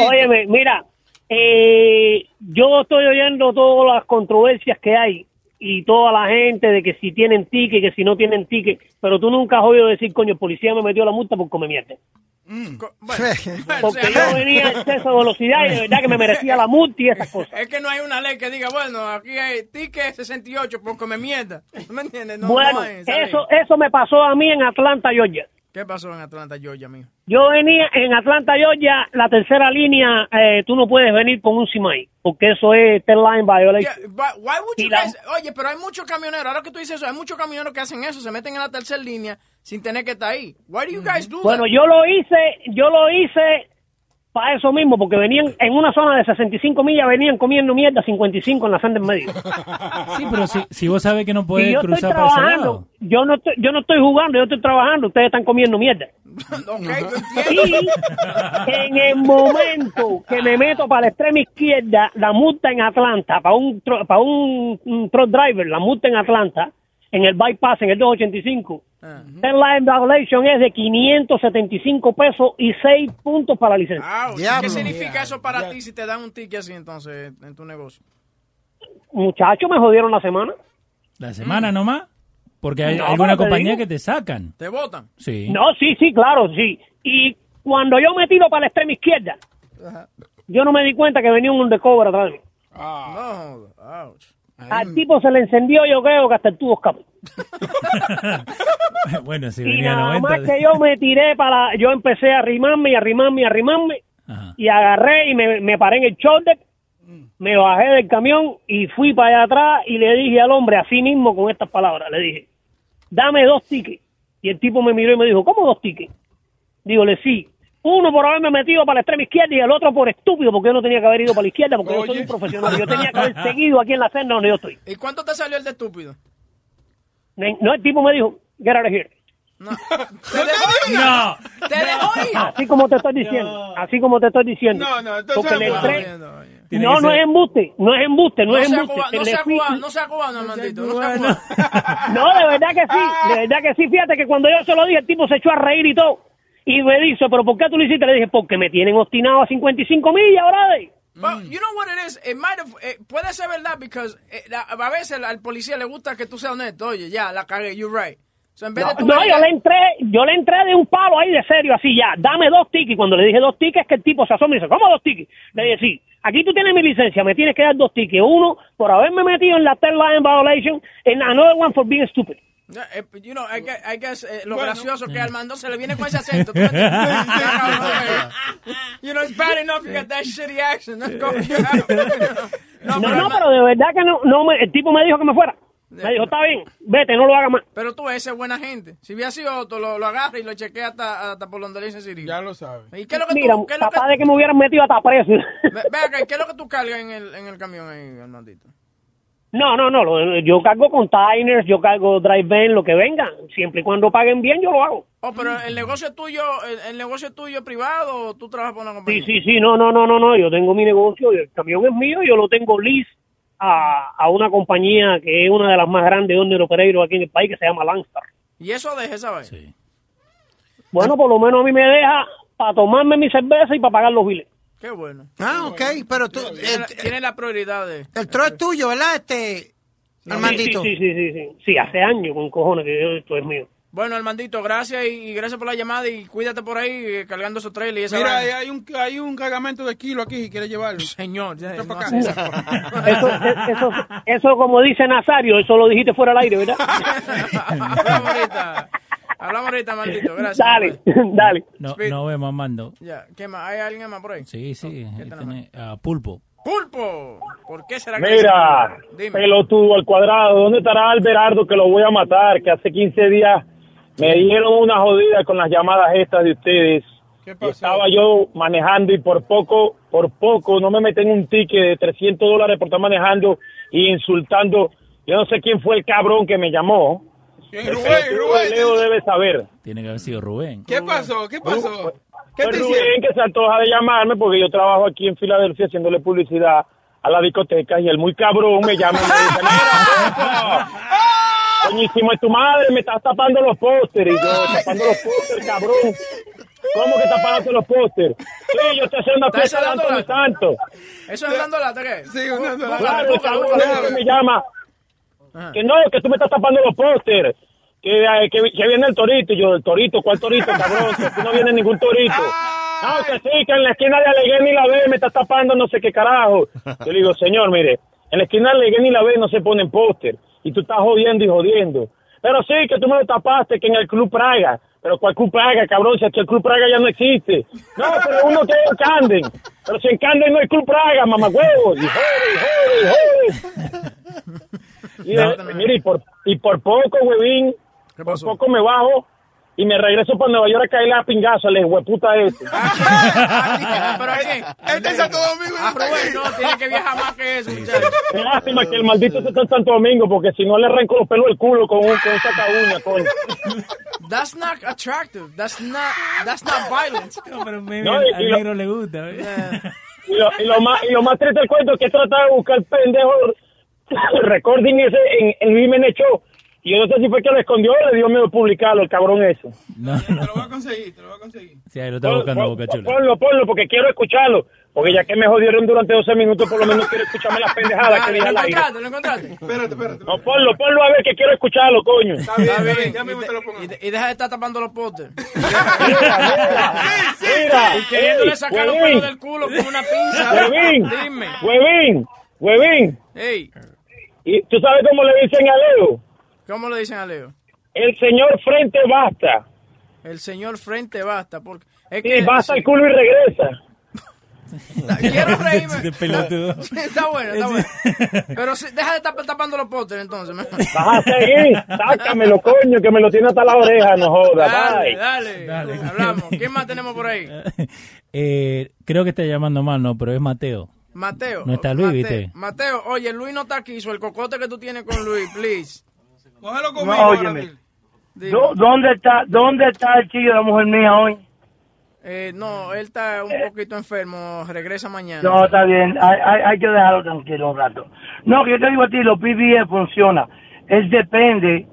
(laughs) Óyeme, mira, eh, yo estoy oyendo todas las controversias que hay y toda la gente de que si tienen ticket, que si no tienen ticket, pero tú nunca has oído decir, coño, el policía me metió la multa por comer mierda. (laughs) Porque yo venía a exceso de velocidad y de verdad que me merecía la multa y esas cosas. Es que no hay una ley que diga, bueno, aquí hay ticket 68 por comer mierda. ¿Tú me entiendes? No, bueno, no hay eso, eso me pasó a mí en Atlanta, Georgia. ¿Qué pasó en Atlanta, Georgia, mijo? Yo venía en Atlanta, Georgia, la tercera línea, eh, tú no puedes venir con un CIMAI, porque eso es ten line violation. Yeah, but why would you guys- Oye, pero hay muchos camioneros, ahora que tú dices eso, hay muchos camioneros que hacen eso, se meten en la tercera línea sin tener que estar ahí. Why do you guys do Bueno, that? yo lo hice, yo lo hice para eso mismo, porque venían en una zona de 65 millas, venían comiendo mierda 55 en la senda en medio. (laughs) Sí, pero si, si vos sabes que no puedes yo estoy cruzar para ese lado. yo no estoy, yo no estoy jugando, yo estoy trabajando, ustedes están comiendo mierda. (laughs) Y en el momento que me meto para la extrema izquierda, la multa en Atlanta, para un, tro- para un, un truck driver, la multa en Atlanta, en el bypass, en el 285, el line violation es de 575 pesos y 6 puntos para la licencia. Ah, ¿Qué significa eso para ti si te dan un ticket así entonces en tu negocio? Muchachos, me jodieron la semana. La semana nomás. Porque hay No, alguna compañía digo. que te sacan. ¿Te votan? Sí. No, sí, sí, claro, sí. Y cuando yo me tiro para la extrema izquierda, yo no me di cuenta que venía un undercover atrás de mí. No, ouch. Al tipo se le encendió, yo creo que hasta el tubo escapó. (laughs) bueno, si Y venía nada 90. más que yo me tiré para, yo empecé a arrimarme y arrimarme y arrimarme y agarré y me, me paré en el shoulder, me bajé del camión y fui para allá atrás y le dije al hombre así mismo con estas palabras, le dije, dame dos tickets. Y el tipo me miró y me dijo, ¿cómo dos tickets? Dígole, sí. Uno por haberme metido para la extrema izquierda y el otro por estúpido porque yo no tenía que haber ido para la izquierda porque yo soy un profesional. Yo tenía que haber (laughs) seguido aquí en la senda donde yo estoy. ¿Y cuánto te salió el de estúpido? No, el tipo me dijo, get out of here. (laughs) ¿Te dejó ir? No. ¿Te dejó ir? Así como te estoy diciendo, así como te estoy diciendo. No, no, entonces Porque le no. entré- No, no es embuste, no es embuste, no, No es embuste. no sea fui- cubano, no sea cubano, Armandito, no sea cubano. (laughs) No, de verdad que sí, de verdad que sí. Fíjate que cuando yo se lo dije, el tipo se echó a reír y todo. Y me dice, ¿pero por qué tú lo hiciste? Le dije, porque me tienen obstinado a 55 millas, brother. But you know what it is? It might have, eh, puede ser verdad because eh, la- a veces al, policía le gusta que tú seas honesto. Oye, ya, la cagué, you're right. So, en vez No, de yo le entré, yo le entré de un palo ahí de serio, así ya, dame dos tickets. Cuando le dije dos tickets, que el tipo se asoma y dice, ¿cómo dos tickets? Le dije, sí, aquí tú tienes mi licencia, me tienes que dar dos tickets. Uno por haberme metido en la third line violation and another one for being stupid. Eh, you know, I guess, I guess, eh, lo gracioso que Armando se le viene con ese acento. (laughs) (laughs) you know, it's bad enough you got that shitty accent. That's going No, no, pero de verdad que no, no me- el tipo me dijo que me fuera. Me dijo, está bien, vete, no lo hagas más. Pero tú, ese es buena gente. Si hubiera sido otro, lo, lo agarra y lo chequea hasta, hasta por donde le dice Siri. Ya lo sabe. ¿Y qué es lo que Mira, tú, qué es lo que, capaz de que me hubieran metido hasta preso. ve, ve acá, ¿qué es lo que tú cargas en el, en el camión ahí, Armandito? No, no, no, lo- yo cargo containers, yo cargo drive van, lo que venga. Siempre y cuando paguen bien, yo lo hago. Oh, pero el negocio es tuyo, el, el negocio es tuyo privado o tú trabajas por una Sí, compañía? sí, sí, no, no, no, no, no, yo tengo mi negocio, y el camión es mío, yo lo tengo lease a, a una compañía que es una de las más grandes de operadores aquí en el país, que se llama Landstar. ¿Y eso deja esa vaina? Bueno, por lo menos a mí me deja para tomarme mi cerveza y para pagar los biles. Qué bueno. Ah, ok, pero tú, Tiene, la- tiene la prioridad de... el tro es tuyo, ¿verdad? Este, Armandito. Sí, sí, sí, sí, sí, sí, hace años con cojones que yo- esto es mío. Bueno, Armandito, gracias y, y gracias por la llamada y cuídate por ahí eh, cargando esos trailers y esa Mira, vaina. hay un, hay un cargamento de kilo aquí si quieres llevarlo. (laughs) Señor, ya, no para hace acá. Eso, (laughs) e- eso, eso como dice Nazario, eso lo dijiste fuera del aire, ¿verdad? (laughs) Hablamos ahorita. Armandito, (laughs) gracias. Dale, (laughs) dale. No, no vemos, Mando. Ya, ¿qué más? ¿Hay alguien más por ahí? Sí, sí. ahí tiene, ah, pulpo. ¡Pulpo! ¿Por qué será que... Mira, Dime. pelotudo al cuadrado, ¿dónde estará Alberardo que lo voy a matar? Que hace 15 días me dieron una jodida con las llamadas estas de ustedes. Y estaba yo manejando y por poco, por poco, no me meten un ticket de 300 dólares por estar manejando y insultando. Yo no sé quién fue el cabrón que me llamó. El Rubén, Rubén. Leo debe saber. Tiene que haber sido Rubén. ¿Qué pasó? ¿Qué pasó? ¿Qué te Rubén hicieron? que se antoja de llamarme porque yo trabajo aquí en Filadelfia haciéndole publicidad a la discoteca y el muy cabrón me llama y me dice, mira, (laughs) coñísimo de tu madre, me estás tapando los pósteres. Y yo, tapando los pósteres, cabrón. ¿Cómo que tapándote los pósteres? Sí, yo estoy haciendo una ¿Estás fiesta de? Santos. ¿Eso es dando lata qué? Sí, un dando lata. Claro, el cabrón me llama. Que no, que tú me estás tapando los pósteres. Que, que, que viene el torito. Y yo, el torito, ¿cuál torito, cabrón? Que aquí no viene ningún torito. (laughs) No, que sí, que en la esquina de Allegheny la B me está tapando no sé qué carajo. Yo le digo, señor, mire, en la esquina de Allegheny la B no se ponen póster. Y tú estás jodiendo y jodiendo. Pero sí, que tú me lo tapaste, que en el Club Praga. Pero ¿cuál Club Praga, cabrón? Si es que el Club Praga ya no existe. No, pero uno que es en Camden. Pero si en Camden no hay Club Praga, mamá huevos. Y jode, y jode, y jode. Y, por, y por poco, huevín, por poco me bajo y me regreso para Nueva York a caerle a pingazo al hueputa ese. (laughs) ¿Pero quién? Este es Santo Domingo. Ah, Rubén, no, tiene que viajar más que eso, muchacho. Qué lástima que el maldito se está en Santo Domingo, porque si no le arranco los pelos del culo con un, con un saca uña, coño. That's not attractive. That's not, that's not violence. No, pero me, No, y- al negro le gusta. Y lo, y lo más, y lo más triste del cuento es que he tratado de buscar el pendejo el recording ese en, en Women Show. Y yo no sé si fue que lo escondió o le dio miedo publicarlo, el cabrón ese. No, Te lo voy a conseguir, te lo voy a conseguir. Sí, ahí lo está buscando Pon- Boca Chula. Ponlo, ponlo, porque quiero escucharlo. Porque ya que me jodieron durante 12 minutos, por lo menos quiero escucharme las pendejadas que dije ¿Lo al aire. encontraste? ¿Lo encontraste? Espérate, espérate. No, ponlo, ponlo a ver que quiero escucharlo, coño. Está bien, Está ya mismo Y, te lo pongo. y de- y deja de estar tapando los pósters. (laughs) Mira, Y queriéndole sacar los pelos del culo con una pinza. Huevín, Dime. huevín, huevín. Ey, ¿Y tú sabes cómo le dicen a Leo? ¿cómo le dicen a Leo? El señor frente basta. El señor frente basta. Porque es Sí, que, basta el culo y regresa. (laughs) Quiero reírme. (laughs) (laughs) Está bueno, está bueno. Pero sí, deja de estar tapando los pósters entonces. Vas a seguir, sácamelo, coño, que me lo tiene hasta la oreja, no joda. Dale, Bye. dale, Hablamos. ¿Quién más tenemos por ahí? Eh, creo que está llamando mal, no, pero es Mateo. Mateo. No está Luis, Mateo, ¿viste? Mateo, oye, Luis no está aquí. So el cocote que tú tienes con Luis, please. Cógelo No, conmigo. óyeme. ¿Dó- ¿Dónde está, ¿Dónde está el chico de la mujer mía hoy? Eh, no, él está un poquito enfermo. Regresa mañana. No, está bien. Hay, hay, hay que dejarlo tranquilo un rato. No, que yo te digo a ti, los PBE funciona. Es depende,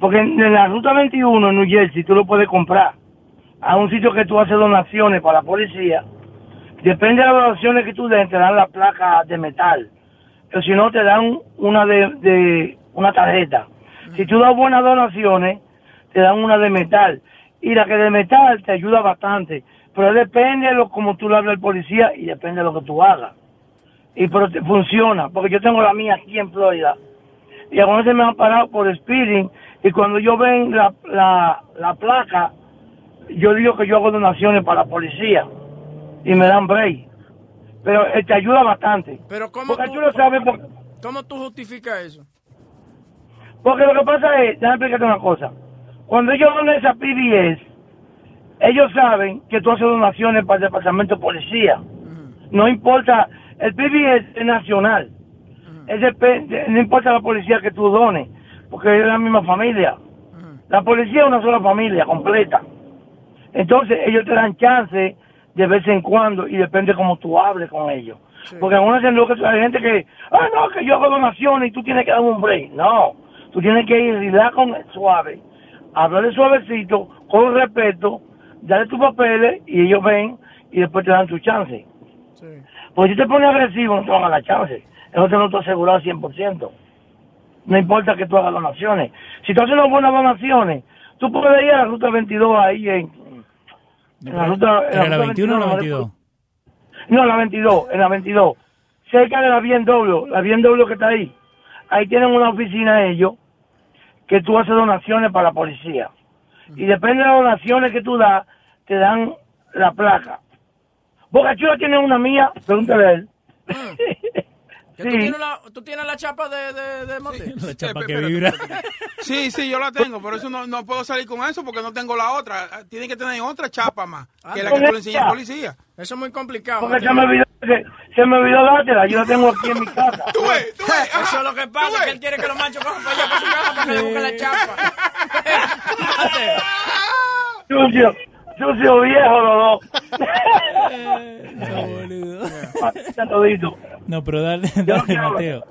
porque en, en la ruta 21 en New Jersey tú lo puedes comprar. A un sitio que tú haces donaciones para la policía. Depende de las donaciones que tú des, te dan la placa de metal. Pero si no, te dan una de, de una tarjeta. Si tú das buenas donaciones, te dan una de metal. Y la que de metal te ayuda bastante. Pero depende de lo como tú le hablas al policía y depende de lo que tú hagas. y pero te- funciona, porque yo tengo la mía aquí en Florida. Y algunos se me han parado por speeding y cuando yo ven la, la, la placa, yo digo que yo hago donaciones para la policía y me dan break. Pero eh, te ayuda bastante. Pero ¿cómo Porque tú, lo sabes, porque, ¿cómo tú justificas eso? porque lo que pasa es, déjame explicarte una cosa. Cuando ellos van a esa PBS, ellos saben que tú haces donaciones para el departamento de policía. No importa, el PBS es nacional. Es depe- no importa la policía que tú dones, porque es la misma familia. La policía es una sola familia completa. Entonces ellos te dan chance de vez en cuando y depende cómo tú hables con ellos. Porque algunos dicen lo que hay gente que, ah, no, que yo hago donaciones y tú tienes que dar un break. No, tú tienes que ir con suave, hablarle suavecito, con respeto, darle tus papeles y ellos ven y después te dan tu chance. Porque si te pones agresivo no te van a dar chance. Eso te lo estoy asegurado 100%. No importa que tú hagas donaciones. Si tú haces unas buenas donaciones, tú puedes ir a la ruta 22 ahí en, en la ruta... en ¿Era la ruta 21 o la no, 22? No, la 22, en la 22. Cerca de la BMW, la BMW que está ahí. Ahí tienen una oficina ellos que tú haces donaciones para la policía. Y depende de las donaciones que tú das, te dan la placa. Boca Chula tiene una mía, pregúntale a él. (laughs) ¿Que tú, tienes la, ¿Tú tienes la chapa de, de, de Mote? La chapa que vibra. Sí, sí, yo la tengo, pero eso no, no puedo salir con eso porque no tengo la otra. Ah, Tiene que tener otra chapa más, que la que tú le enseñas al policía. Eso es muy complicado. Porque se me olvidó, se, se me olvidó dártela, yo la tengo aquí en mi casa. Tú ves, tú ves. (laughs) Eso es lo que pasa, que él quiere que los machos cojan para allá para su casa para que le busquen la chapa. Sucio, sucio viejo los dos. todito. No, pero dale, dale, Mateo.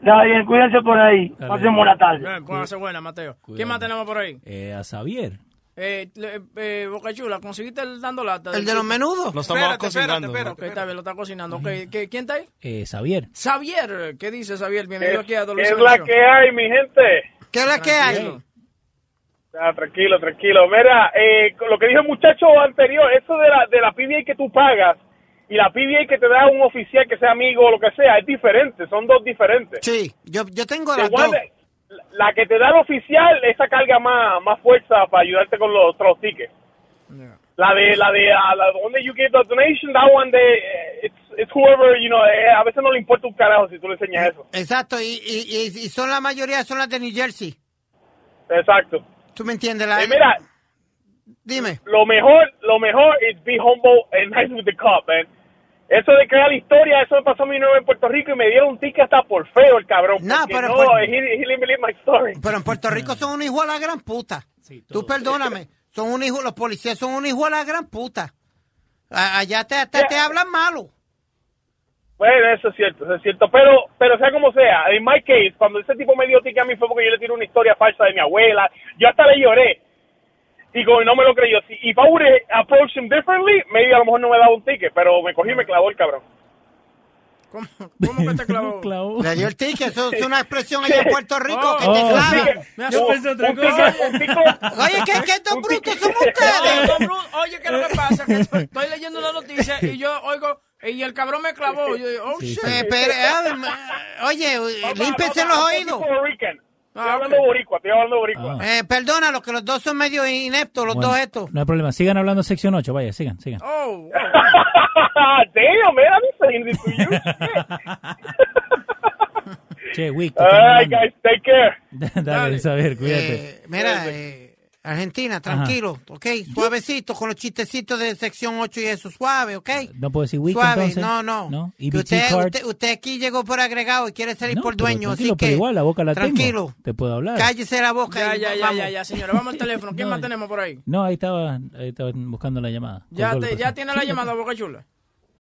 Está bien, cuídense por ahí. Pasen buena tarde. Bien, póngase buena, Mateo. ¿Quién más tenemos por ahí? Eh, a Xavier. Eh, le- eh, Boca Chula, ¿conseguiste el dando lata? ¿El de los menudos? Lo estamos Espérate, cocinando. espérate, espérate. Ok, está bien, lo está cocinando. ¿qué- ¿Quién está ahí? Eh, Xavier. Xavier, ¿qué dice Xavier? Bienvenido aquí a ¿Qué Dulce es la que hay, mi gente? ¿Qué es la que hay? Ah, tranquilo, tranquilo. Mira, eh, lo que dijo el muchacho anterior, eso de la, de la PBA que tú pagas y la PBA que te da un oficial que sea amigo o lo que sea, es diferente, son dos diferentes. Sí, yo, yo tengo dos. that- la que te da el oficial, esa carga más, más fuerza para ayudarte con los, los tickets. La de, la de, uh, la that you give the donation, that one de, eh, it's, it's whoever, you know, eh, a veces no le importa un carajo si tú le enseñas eso. Exacto, y, y, y, y son la mayoría, son las de New Jersey. Exacto. ¿Tú me entiendes? La, Eh, mira, Dime. lo mejor, lo mejor es be humble and nice with the cop, man. Eso de crear historia, eso me pasó a mí nuevo en Puerto Rico y me dieron un ticket hasta por feo el cabrón. No, pero no, por- he, he my story. Pero en Puerto Rico son un hijo a la gran puta. Tú perdóname, son un hijo, los policías son un hijo a la gran puta. Allá te, te, te hablan malo. Bueno, eso es cierto, eso es cierto. Pero, pero sea como sea, en my case, cuando ese tipo me dio ticket a mí fue porque yo le tiré una historia falsa de mi abuela. Yo hasta le lloré. Y como no me lo creyó. Si if I would approach him differently, maybe a lo mejor no me daba un ticket, pero me cogí y me clavó el cabrón. ¿Cómo que te (laughs) clavó? Le dio el ticket, eso es una expresión allá en (laughs) Puerto Rico que te Oh, clavan. Me ticket, un ticket. (laughs) Oye, ¿qué, qué estos brutos son ustedes? Oye, ¿qué es lo que pasa? Que estoy leyendo una noticia y yo oigo, y el cabrón me clavó. Yo digo, oh, shit. Eh, pero, eh, oye, límpiese los oídos. Estoy hablando boricua, estoy hablando boricua. Eh, perdona, los que los dos son medio ineptos, los Bueno, dos estos. No hay problema. Sigan hablando sección 8. Vaya, sigan, sigan. Oh, (laughs) Damn, man, I'm saying this to you. (laughs) Che, Wick. All right, guys, take care. (laughs) Dale, Xavier, cuídate. Eh, mira, eh, Argentina, tranquilo, ok, suavecito, con los chistecitos de sección 8 y eso, suave, ok. no puedo decir Wick Suave, entonces. no, no. ¿No? Que EBT usted, card. usted, usted aquí llegó por agregado y quiere salir No, por dueño, así que igual la boca la tranquilo, tengo. Te puedo hablar. cállese la boca. Ya, y ya, ya, vamos. ya, ya, señora. Vamos al (laughs) teléfono. ¿Quién más tenemos por ahí? No, ahí estaba, ahí estaba buscando la llamada. Ya, te, ya tiene la llamada, Boca Chula.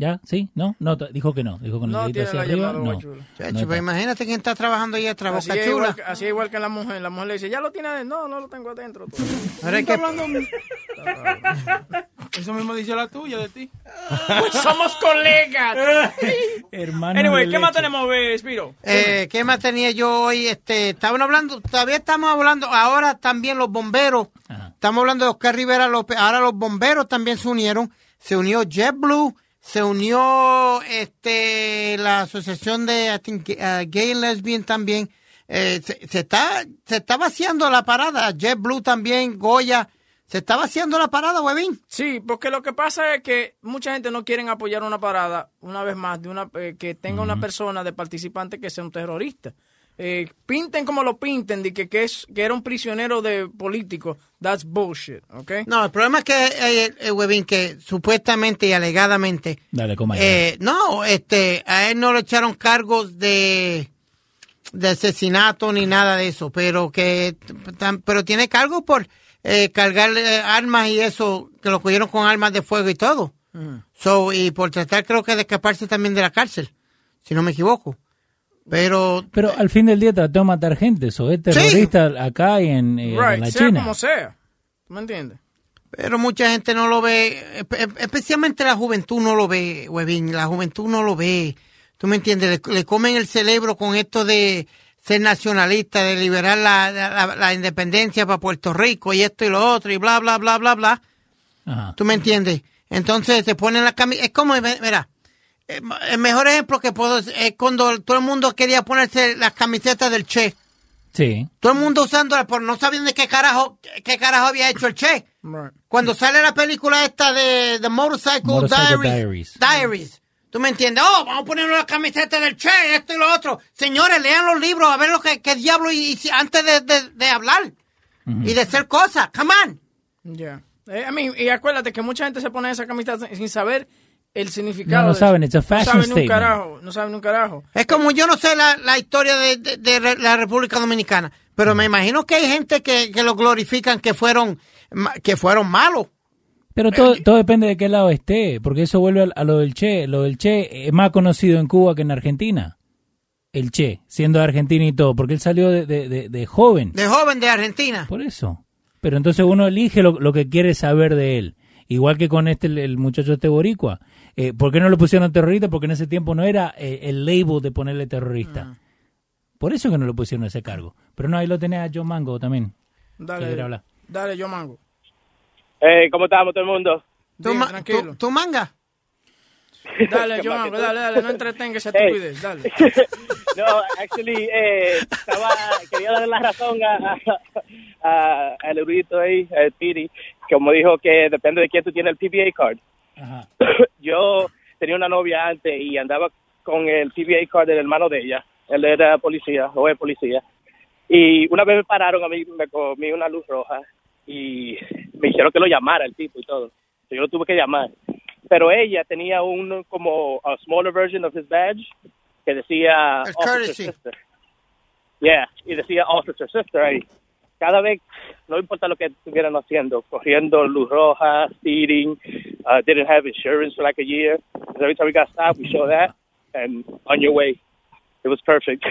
¿Ya? ¿Sí? ¿No? No, dijo que no. Dijo con el No dedito tiene hacia la arriba. No. guachulo. Chacho, No pues imagínate quién está trabajando ahí atrás, Así Boca es, Chula. que- así es igual que la mujer. La mujer le dice, ya lo tiene adentro. No, no lo tengo adentro. Ahora ¿Está que- hablando? (laughs) Eso mismo dice la tuya de ti. Pues somos colegas. (laughs) Hermano anyway, ¿qué más tenemos, eh, Spiro? Eh, ¿Qué más tenía yo hoy? Este, estaban hablando, todavía estamos hablando, ahora también los bomberos, estamos hablando de Oscar Rivera López, ahora los bomberos también se unieron, se unió JetBlue, se unió este la asociación de I think, uh, gay and lesbian también, Eh, se, se está se está vaciando la parada, JetBlue también, Goya, se está vaciando la parada, huevín. Sí, porque lo que pasa es que mucha gente no quiere apoyar una parada, una vez más, de una eh, que tenga una persona de participante que sea un terrorista. Eh, pinten como lo pinten, de que, que, es, que era un prisionero de político. That's bullshit, ¿ok? No, el problema es que, eh, eh, huevín, que supuestamente y alegadamente Dale, coma ya. Eh, no, este, a él no le echaron cargos de, de asesinato ni nada de eso, pero que, tam- pero tiene cargos por eh, cargar eh, armas y eso, que lo cogieron con armas de fuego y todo. So, y por tratar creo que de escaparse también de la cárcel, si no me equivoco. Pero, Pero al fin del día trató de matar gente. Eso es terrorista acá y en, eh, en Right, la sea China. como sea. ¿Tú me entiendes? pero mucha gente no lo ve, espe- especialmente la juventud no lo ve, huevín, la juventud no lo ve. ¿Tú me entiendes? Le, le comen el cerebro con esto de ser nacionalista, de liberar la, la- la independencia para Puerto Rico y esto y lo otro y bla, bla, bla, bla, bla. Ajá. ¿Tú me entiendes? Entonces se ponen la camisa. Es como, mira, eh, el mejor ejemplo que puedo es es cuando todo el mundo quería ponerse las camisetas del Che. Sí. Todo el mundo usándolas, pero no sabiendo de qué carajo, qué carajo había hecho el Che. Cuando sale la película esta de The Motorcycle, Motorcycle Diaries, Diaries. Diaries, ¿tú me entiendes? Oh, vamos a ponerle la camiseta del Che, esto y lo otro. Señores, lean los libros a ver lo que, qué diablo y, antes de, de- de hablar y de hacer cosas. Come on. Ya. Eh, I mean, y acuérdate que mucha gente se pone esa camiseta sin saber el significado. No lo de saben, it's a fashion no saben un carajo, no saben un carajo. Es como yo no sé la, la historia de, de- la República Dominicana, pero me imagino que hay gente que, que lo glorifican que fueron que fueron malos. Pero todo, todo depende de qué lado esté, porque eso vuelve a, a lo del Che. Lo del Che es más conocido en Cuba que en Argentina. El Che, siendo de Argentina y todo, porque él salió de, de- de- de joven. De joven de Argentina. Por eso. Pero entonces uno elige lo, lo que quiere saber de él. Igual que con este, el, el muchacho este boricua. Eh, ¿Por qué no lo pusieron terrorista? Porque en ese tiempo no era eh, el label de ponerle terrorista. Por eso que no lo pusieron ese cargo. Pero no, ahí lo tenés a John Mango también. Dale, hablar. dale, yo mango. Eh, ¿Cómo estamos todo el mundo? ¿Tú, ma- tú- tú manga? Dale, (laughs) yo mango, dale, dale, no entretenga esa Hey. estupidez, dale. (laughs) No, actually, eh, estaba, quería darle la razón a, a, a- al erudito ahí, al Piri, como dijo que depende de quién tú tienes el PBA card. (coughs) Yo tenía una novia antes y andaba con el PBA card del hermano de ella. Él era policía, o es policía. Y una vez me pararon a mí, me comí una luz roja y me dijeron que lo llamara el tipo y todo. yo lo tuve que llamar. Pero ella tenía un como a smaller version of his badge que decía officer sister. Yeah, y decía officer sister ahí. Cada vez, no importa lo que estuvieran haciendo, corriendo luz roja, speeding, uh, didn't have insurance for like a year. Every time we got stopped, we show that, and on your way. It was perfect.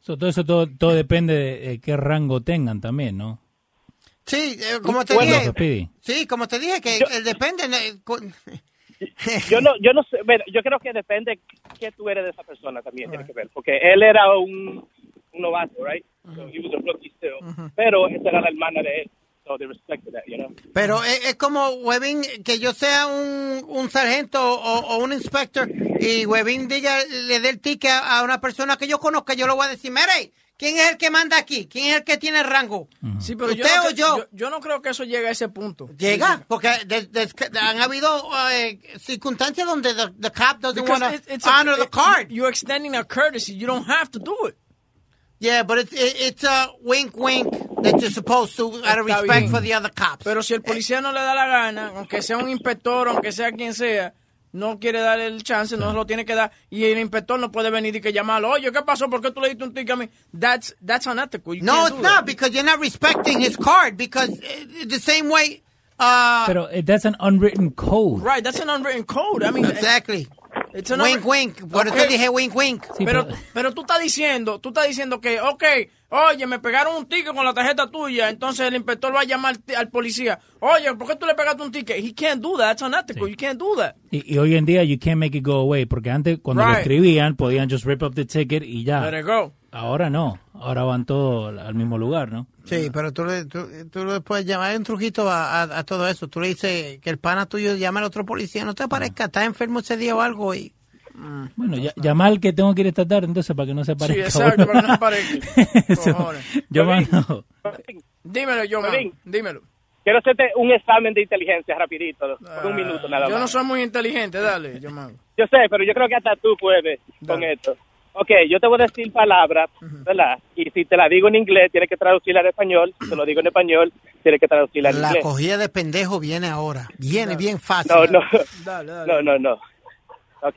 So, todo eso todo, todo depende de qué rango tengan también, ¿no? Sí, eh, como te Bueno, dije. Sí, como te dije, que depende. con- (laughs) yo no, yo no sé, bueno, yo creo que depende qué tú eres de esa persona también tiene que ver, porque él era un, un novato, right? So he was a rookie still, pero esta era la hermana de él, so they respected that, you know. Pero es, es como Webin, que yo sea un, un sargento o, o un inspector y Webin diga, le dé el ticket a una persona que yo conozca, yo le voy a decir, mire, ¿quién es el que manda aquí? ¿Quién es el que tiene el rango? Sí, pero yo ¿Usted no, o yo? yo? yo no creo que eso llegue a ese punto. Llega, porque de- de- han habido eh, circunstancias donde the, the cop doesn't want to it's a- honor the it- card. You're extending a courtesy. You don't have to do it. Yeah, but it's, it, it's a wink wink that you're supposed to out of respect for the other cops. Pero si el policía no le da la gana, aunque sea un inspector, aunque sea quien sea, no quiere dar el chance, no se lo tiene que dar, y el inspector no puede venir y que llamarlo, oye, ¿qué pasó? ¿Por qué tú le diste un ticket a mí? That's, that's unethical. You No, it's not that. because you're not respecting his card because uh, the same way. Uh, Pero eh, that's an unwritten code. Right, that's an unwritten code. I mean, exactly. Wink, wink. Por eso Okay. dije wink, wink. pero, pero tú estás diciendo, tú estás diciendo que, ok, oye, me pegaron un ticket con la tarjeta tuya, entonces el inspector va a llamar al- al policía, oye, ¿por qué tú le pegaste un ticket? He can't do that, that's unethical, you can't do that. Y, y hoy en día you can't make it go away porque antes cuando lo escribían podían just rip up the ticket y ya. Let it go. Ahora no, ahora van todos al mismo lugar, ¿no? Sí, pero tú le, tú, tú le puedes llamar un trujito a, a, a todo eso. Tú le dices que el pana tuyo llama al otro policía, no te aparezca, está enfermo ese día o algo y... Bueno, ya, llamar que tengo que ir esta tarde entonces para que no se parezca. exacto, bueno. para que no se parezca. (laughs) Eso, Cojones. yo mando. Dímelo, yo, man, dímelo. Quiero hacerte un examen de inteligencia rapidito, por un minuto nada Ah, Yo más. no soy muy inteligente, dale, yo, man. Yo sé, pero yo creo que hasta tú puedes con esto. Ok, yo te voy a decir palabras, ¿verdad? Y si te la digo en inglés, tienes que traducirla en español. Si te lo digo en español, tienes que traducirla en La inglés. cogida de pendejo viene ahora. Viene bien fácil. No, no. Dale, dale. No, no, no. Ok.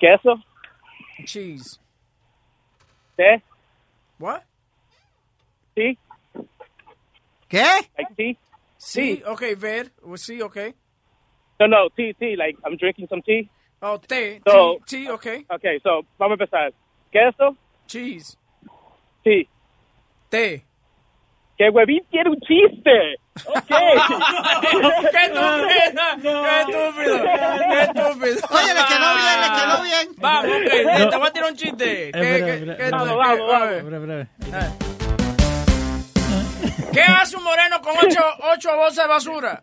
¿Queso? Cheese. ¿Té? What? ¿Sí? ¿Qué? Like tea? Sí, okay, ver, well, sí, okay. No, no, tea, tea. Like, I'm drinking some tea. Oh, té, So- tea, tea, okay. Okay, so, vamos a empezar. ¿Queso? Cheese. Sí. Té. Que huevín tiene un chiste. Ok. (laughs) ¡Qué estúpido! ¡Qué estúpido! ¡Qué estúpido! (laughs) Oye, le quedó bien, le quedó bien. Vamos, ok, No. te voy a tirar un chiste. ¿Qué, qué- qué- qué- Vamos, vamos. Espera, espera. ¿Qué hace un moreno con ocho, ocho bolsas de basura?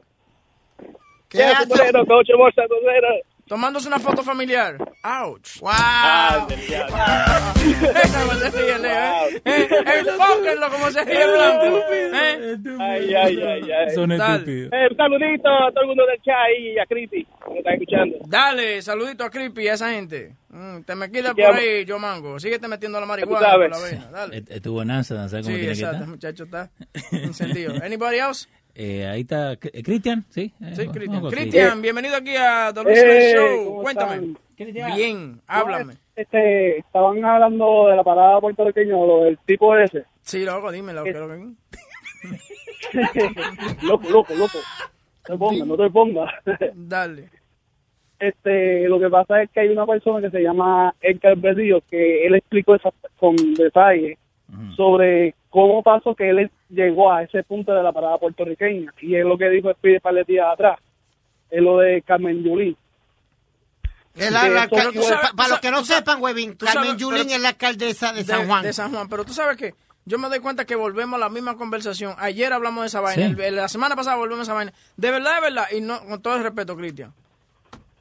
¿Qué hace un moreno con ocho bolsas de basura? Tomándose una foto familiar. Ouch. Wow. Ah, del diablo. ¿Cómo se ríe, Leo, eh? Eh, Enfóquenlo como se ríe blanco. ¿Eh? Ay, ay, ay, ay. Son estúpidos. Eh, un saludito a todo el mundo del chat y a Cristi, que me está escuchando. Dale, saludito a Creepy y a esa gente. Mm, te me quita ¿Qué por ahí, yo mango. Síguete metiendo la tú marihuana por sabes. la vena. Dale. Eh, Estuvo Nanza, ¿sabes cómo Sí, tiene que exacto, estar? muchacho está (laughs) encendido. Anybody else? Eh, ahí está eh, Cristian, ¿sí? Eh, Sí, Cristian. Cristian, bienvenido aquí a The Luis Eh, Show. ¿cómo Cuéntame. están? Bien, háblame. Este, estaban hablando de la parada puertorriqueña, lo del tipo ese. Sí, loco, dímelo. ¿qué es lo que- (laughs) loco, loco, loco. No te pongas, no te pongas. (laughs) Dale. Este, lo que pasa es que hay una persona que se llama Edgar Berrío que él explicó esa, con detalle sobre cómo pasó que él llegó a ese punto de la parada puertorriqueña. Y es lo que dijo Speedy par de días atrás. Es lo de Carmen Yulín. Es la- la- para tú los que no sabes- sepan, Webin, Carmen Yulín es la alcaldesa de San Juan. De San Juan. Pero tú sabes que yo me doy cuenta que volvemos a la misma conversación. Ayer hablamos de esa vaina. Sí. el- el- la semana pasada volvemos a esa vaina. De verdad, de verdad. Y no, con todo el respeto, Cristian.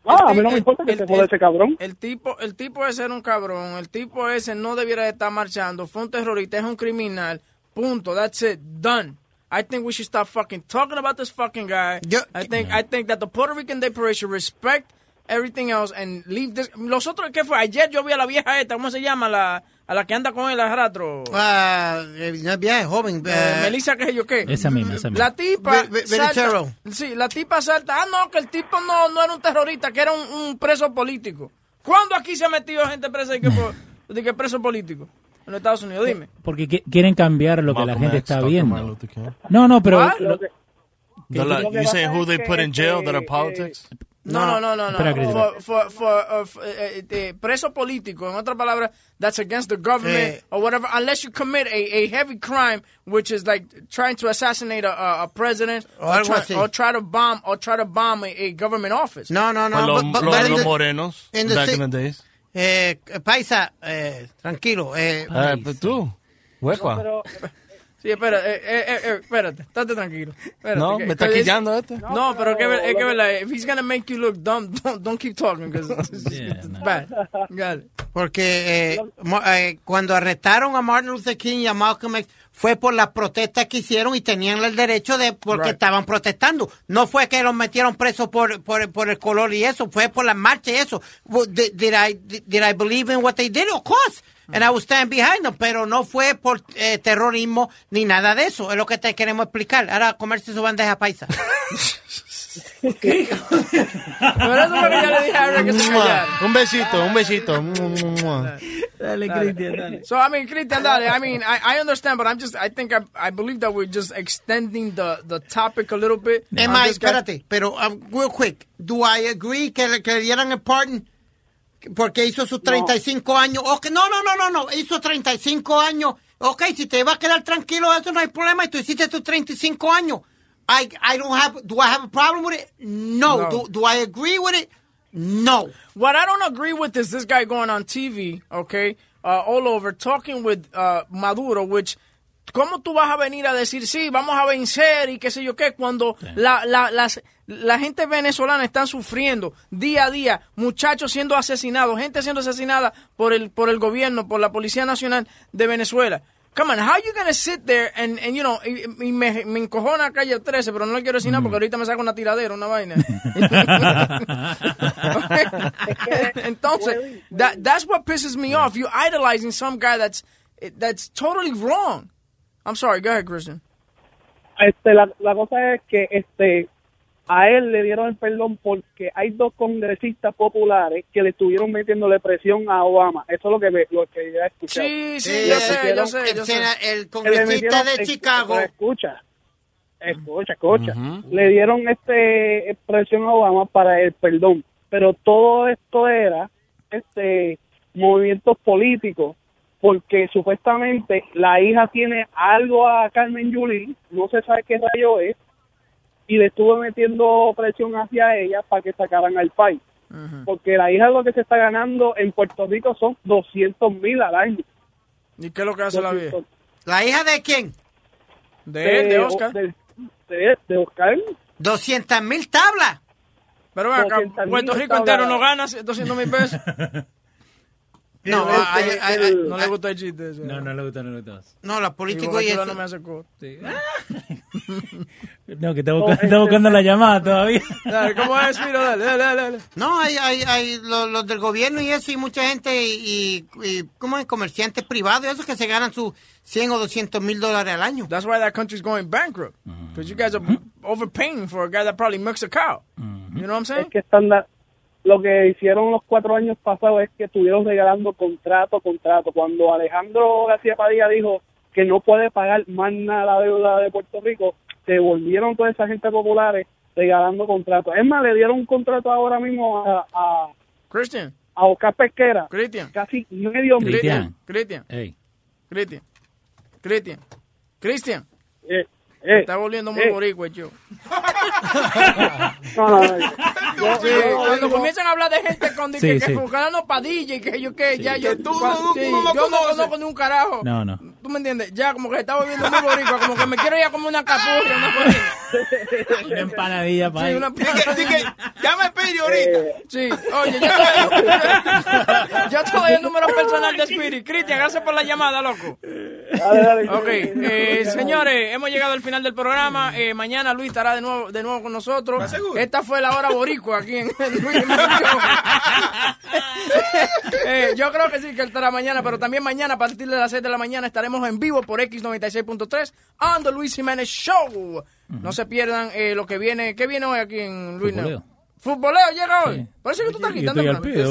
Ah, a El mí no me importa que el- se joda ese cabrón. El tipo, el tipo ese era un cabrón. El tipo ese no debiera de estar marchando. Fue un terrorista, es un criminal. Punto. That's it. Done. I think we should stop fucking talking about this fucking guy. Yo- I think I think that the Puerto Rican Day Parade should respect everything else and leave this. Los otros, ¿qué fue? Ayer yo vi a la vieja esta, ¿cómo se llama? La, a la que anda con él a ratro. Ah, eh, no es joven. Eh, eh, Melissa, qué sé yo qué. Esa misma, esa misma. La tipa. Salta- sí, la tipa salta. Ah, no, que el tipo no, no era un terrorista, que era un, un preso político. ¿Cuándo aquí se ha metido gente presa de que, por- (laughs) de que preso político? En los Estados Unidos, dime. Porque qui- quieren cambiar lo que la gente X, está Dr. viendo. No, no, pero... Lo- you saying who es they que, put in jail that are eh, politics? No, no, no, no. no. For, for, for, uh, for, eh, eh, preso político, en otra palabra, that's against the government Eh. or whatever, unless you commit a, a heavy crime, which is like trying to assassinate a, a, president O or, algo try, así. or try to bomb or try to bomb a, a government office. no, no, no. Los, but- but- los- but in los the- morenos, in the back in the days. eh, paisa, eh, tranquilo. Eh, Ah, pues tú, huepa. Sí, espera, eh, eh, eh, eh, espérate, estate tranquilo. Espérate, No, que- me está que es- quillando este. No, pero que, es que verdad, if he's gonna make you look dumb, (laughs) don't, don't keep talking, because (laughs) it's, it's bad. Got it. Porque eh, eh, cuando arrestaron a Martin Luther King y a Malcolm X fue por las protestas que hicieron y tenían el derecho de porque Right. estaban protestando. No fue que los metieron presos por, por, por el color y eso, fue por las marchas y eso. Did, did I, did I believe in what they did? Of course. And I would stand behind them, pero no fue por eh, terrorismo ni nada de eso. Es lo que te queremos explicar. Ahora comerse su bandeja paisa. Pero eso es lo que ya le dije a Eric que se callara. Un besito, un besito. Dale, Cristian, dale. So I mean, Cristian, dale. I mean, I, I understand, but I'm just, I think I, I believe that we're just extending the, the topic a little bit. Guy. espérate, pero um, real quick, do I agree que le, que le dieran el pardon porque hizo sus 35 años? Ok, no, no, no, no, no, hizo 35 años. Ok, si te va a quedar tranquilo, eso no hay problema. Y tú hiciste tus 35 años. I, I don't have, do I have a problem with it? No. No. Do, do I agree with it? No. What I don't agree with is this guy going on TV, okay, uh, all over, talking with uh, Maduro, which, ¿cómo tú vas a venir a decir, sí, vamos a vencer y qué sé yo qué, cuando la, la, las, la gente venezolana está sufriendo día a día, muchachos siendo asesinados, gente siendo asesinada por el, por el gobierno, por la Policía Nacional de Venezuela? Come on, how you gonna sit there and, and you know, y, y me, me encojona calle 13, pero no le quiero decir nada porque ahorita me saca una tiradera, una vaina. (laughs) (laughs) Entonces, that, that's what pisses me off. You idolizing some guy that's that's totally wrong. I'm sorry, go ahead, Christian. Este, la, la cosa es que este a él le dieron el perdón porque hay dos congresistas populares que le estuvieron metiéndole presión a Obama. Eso es lo que me, lo que yo he escuchado. Sí, sí, yo eh, sé, yo sé, el yo sé. sena- el Que congresista de Chicago. Escucha, escucha, escucha. Le dieron este presión a Obama para el perdón, pero todo esto era este movimientos políticos porque supuestamente la hija tiene algo a Carmen Yulín, no se sabe qué rayo es, y le estuvo metiendo presión hacia ella para que sacaran al país. Porque la hija lo que se está ganando en Puerto Rico son 200 mil al año. ¿Y qué es lo que hace la vieja? ¿La hija de quién? De él, de Oscar. De, de- de Oscar. 200 mil tablas. Pero acá, 200.000 Puerto Rico entero no gana 200 mil pesos. (laughs) No, El- hay- el- hay- el- hay- No le gusta el chiste. No, no le gusta, no le gusta. no, los Y políticos y eso. no me hace. (laughs) (laughs) No, que está buscando, está buscando la llamada todavía. (laughs) Dale, ¿cómo es, Miro? Dale, dale, dale. No, hay, hay, hay los, los del gobierno y eso, y mucha gente, y, y ¿cómo es? Comerciantes privados, esos que se ganan sus 100 o 200 mil dólares al año. That's why that country's going bankrupt. Because you guys are overpaying for a guy that probably milks a cow. You know what I'm saying? es que están lo que hicieron los cuatro años pasados es que estuvieron regalando contrato, contrato. Cuando Alejandro García Padilla dijo que no puede pagar más nada la deuda de Puerto Rico, se volvieron toda esa gente populares regalando contratos. Es más, le dieron un contrato ahora mismo a, a, Christian, a Oscar Pesquera, Christian, casi medio millón. Cristian. Christian, Ey. Christian, Christian, Christian. Eh, eh, está volviendo muy eh. boricua, yo. No, no, no. (laughs) Yo- Sí, yo cuando digo- comienzan a hablar de gente con Sí, que, sí. que buscando Padilla y que yo qué, ya yo, tú no- sí, yo no conozco ni un carajo. No, no. ¿Tú me entiendes? Ya como que se está volviendo muy boricua, como que me quiero ir a comer una capurria, una empanadilla para Sí, una Di que, di que, ya me pide ahorita. Sí, oye, yo estoy, yo estoy el número personal de Spirit. Cristian, gracias por la llamada, loco. Dale, dale. Ok, eh, señores, hemos llegado al final del programa. Eh, mañana Luis estará de nuevo, de nuevo con nosotros. Esta fue la hora boricua aquí en, Luis. (laughs) Eh, yo creo que sí, que estará mañana, pero también mañana a partir de las 6 de la mañana estaremos en vivo por X96.3 on The Luis Jiménez Show. No se pierdan eh, lo que viene. ¿Qué viene hoy aquí en Luis Futboleo. Llega hoy. Parece que tú estás quitando mano. pie.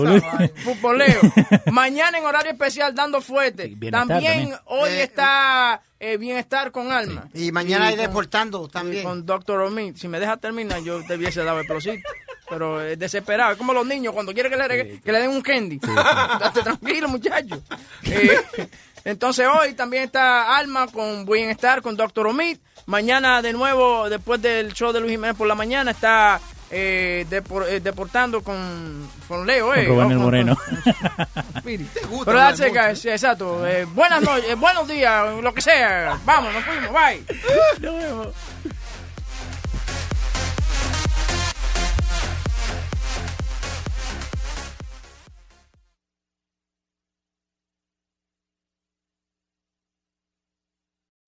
Futboleo. (laughs) Mañana en horario especial dando fuerte. También, también. hoy Eh, está eh, Bienestar con Alma. Y mañana hay deportando también. y Con Doctor Omi. Si me deja terminar, yo te hubiese dado el prosito. Pero es desesperado. Es como los niños cuando quieren que le, que le den un candy. (laughs) Date tranquilo, muchacho. Eh, entonces hoy también está Alma con Bienestar, con Doctor Omid. Mañana de nuevo, después del show de Luis Jiménez por la mañana, está eh, depor- eh, deportando con, con Leo. Eh, Con Rubén el Con- Moreno. (laughs) Speedy. gusta Pero hablar that's it, guys. Exacto. Eh, buenas noches, eh, buenos días, lo que sea. Vamos, nos fuimos, bye. (laughs) Nos vemos.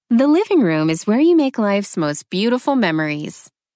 The living room is where you make life's most beautiful memories.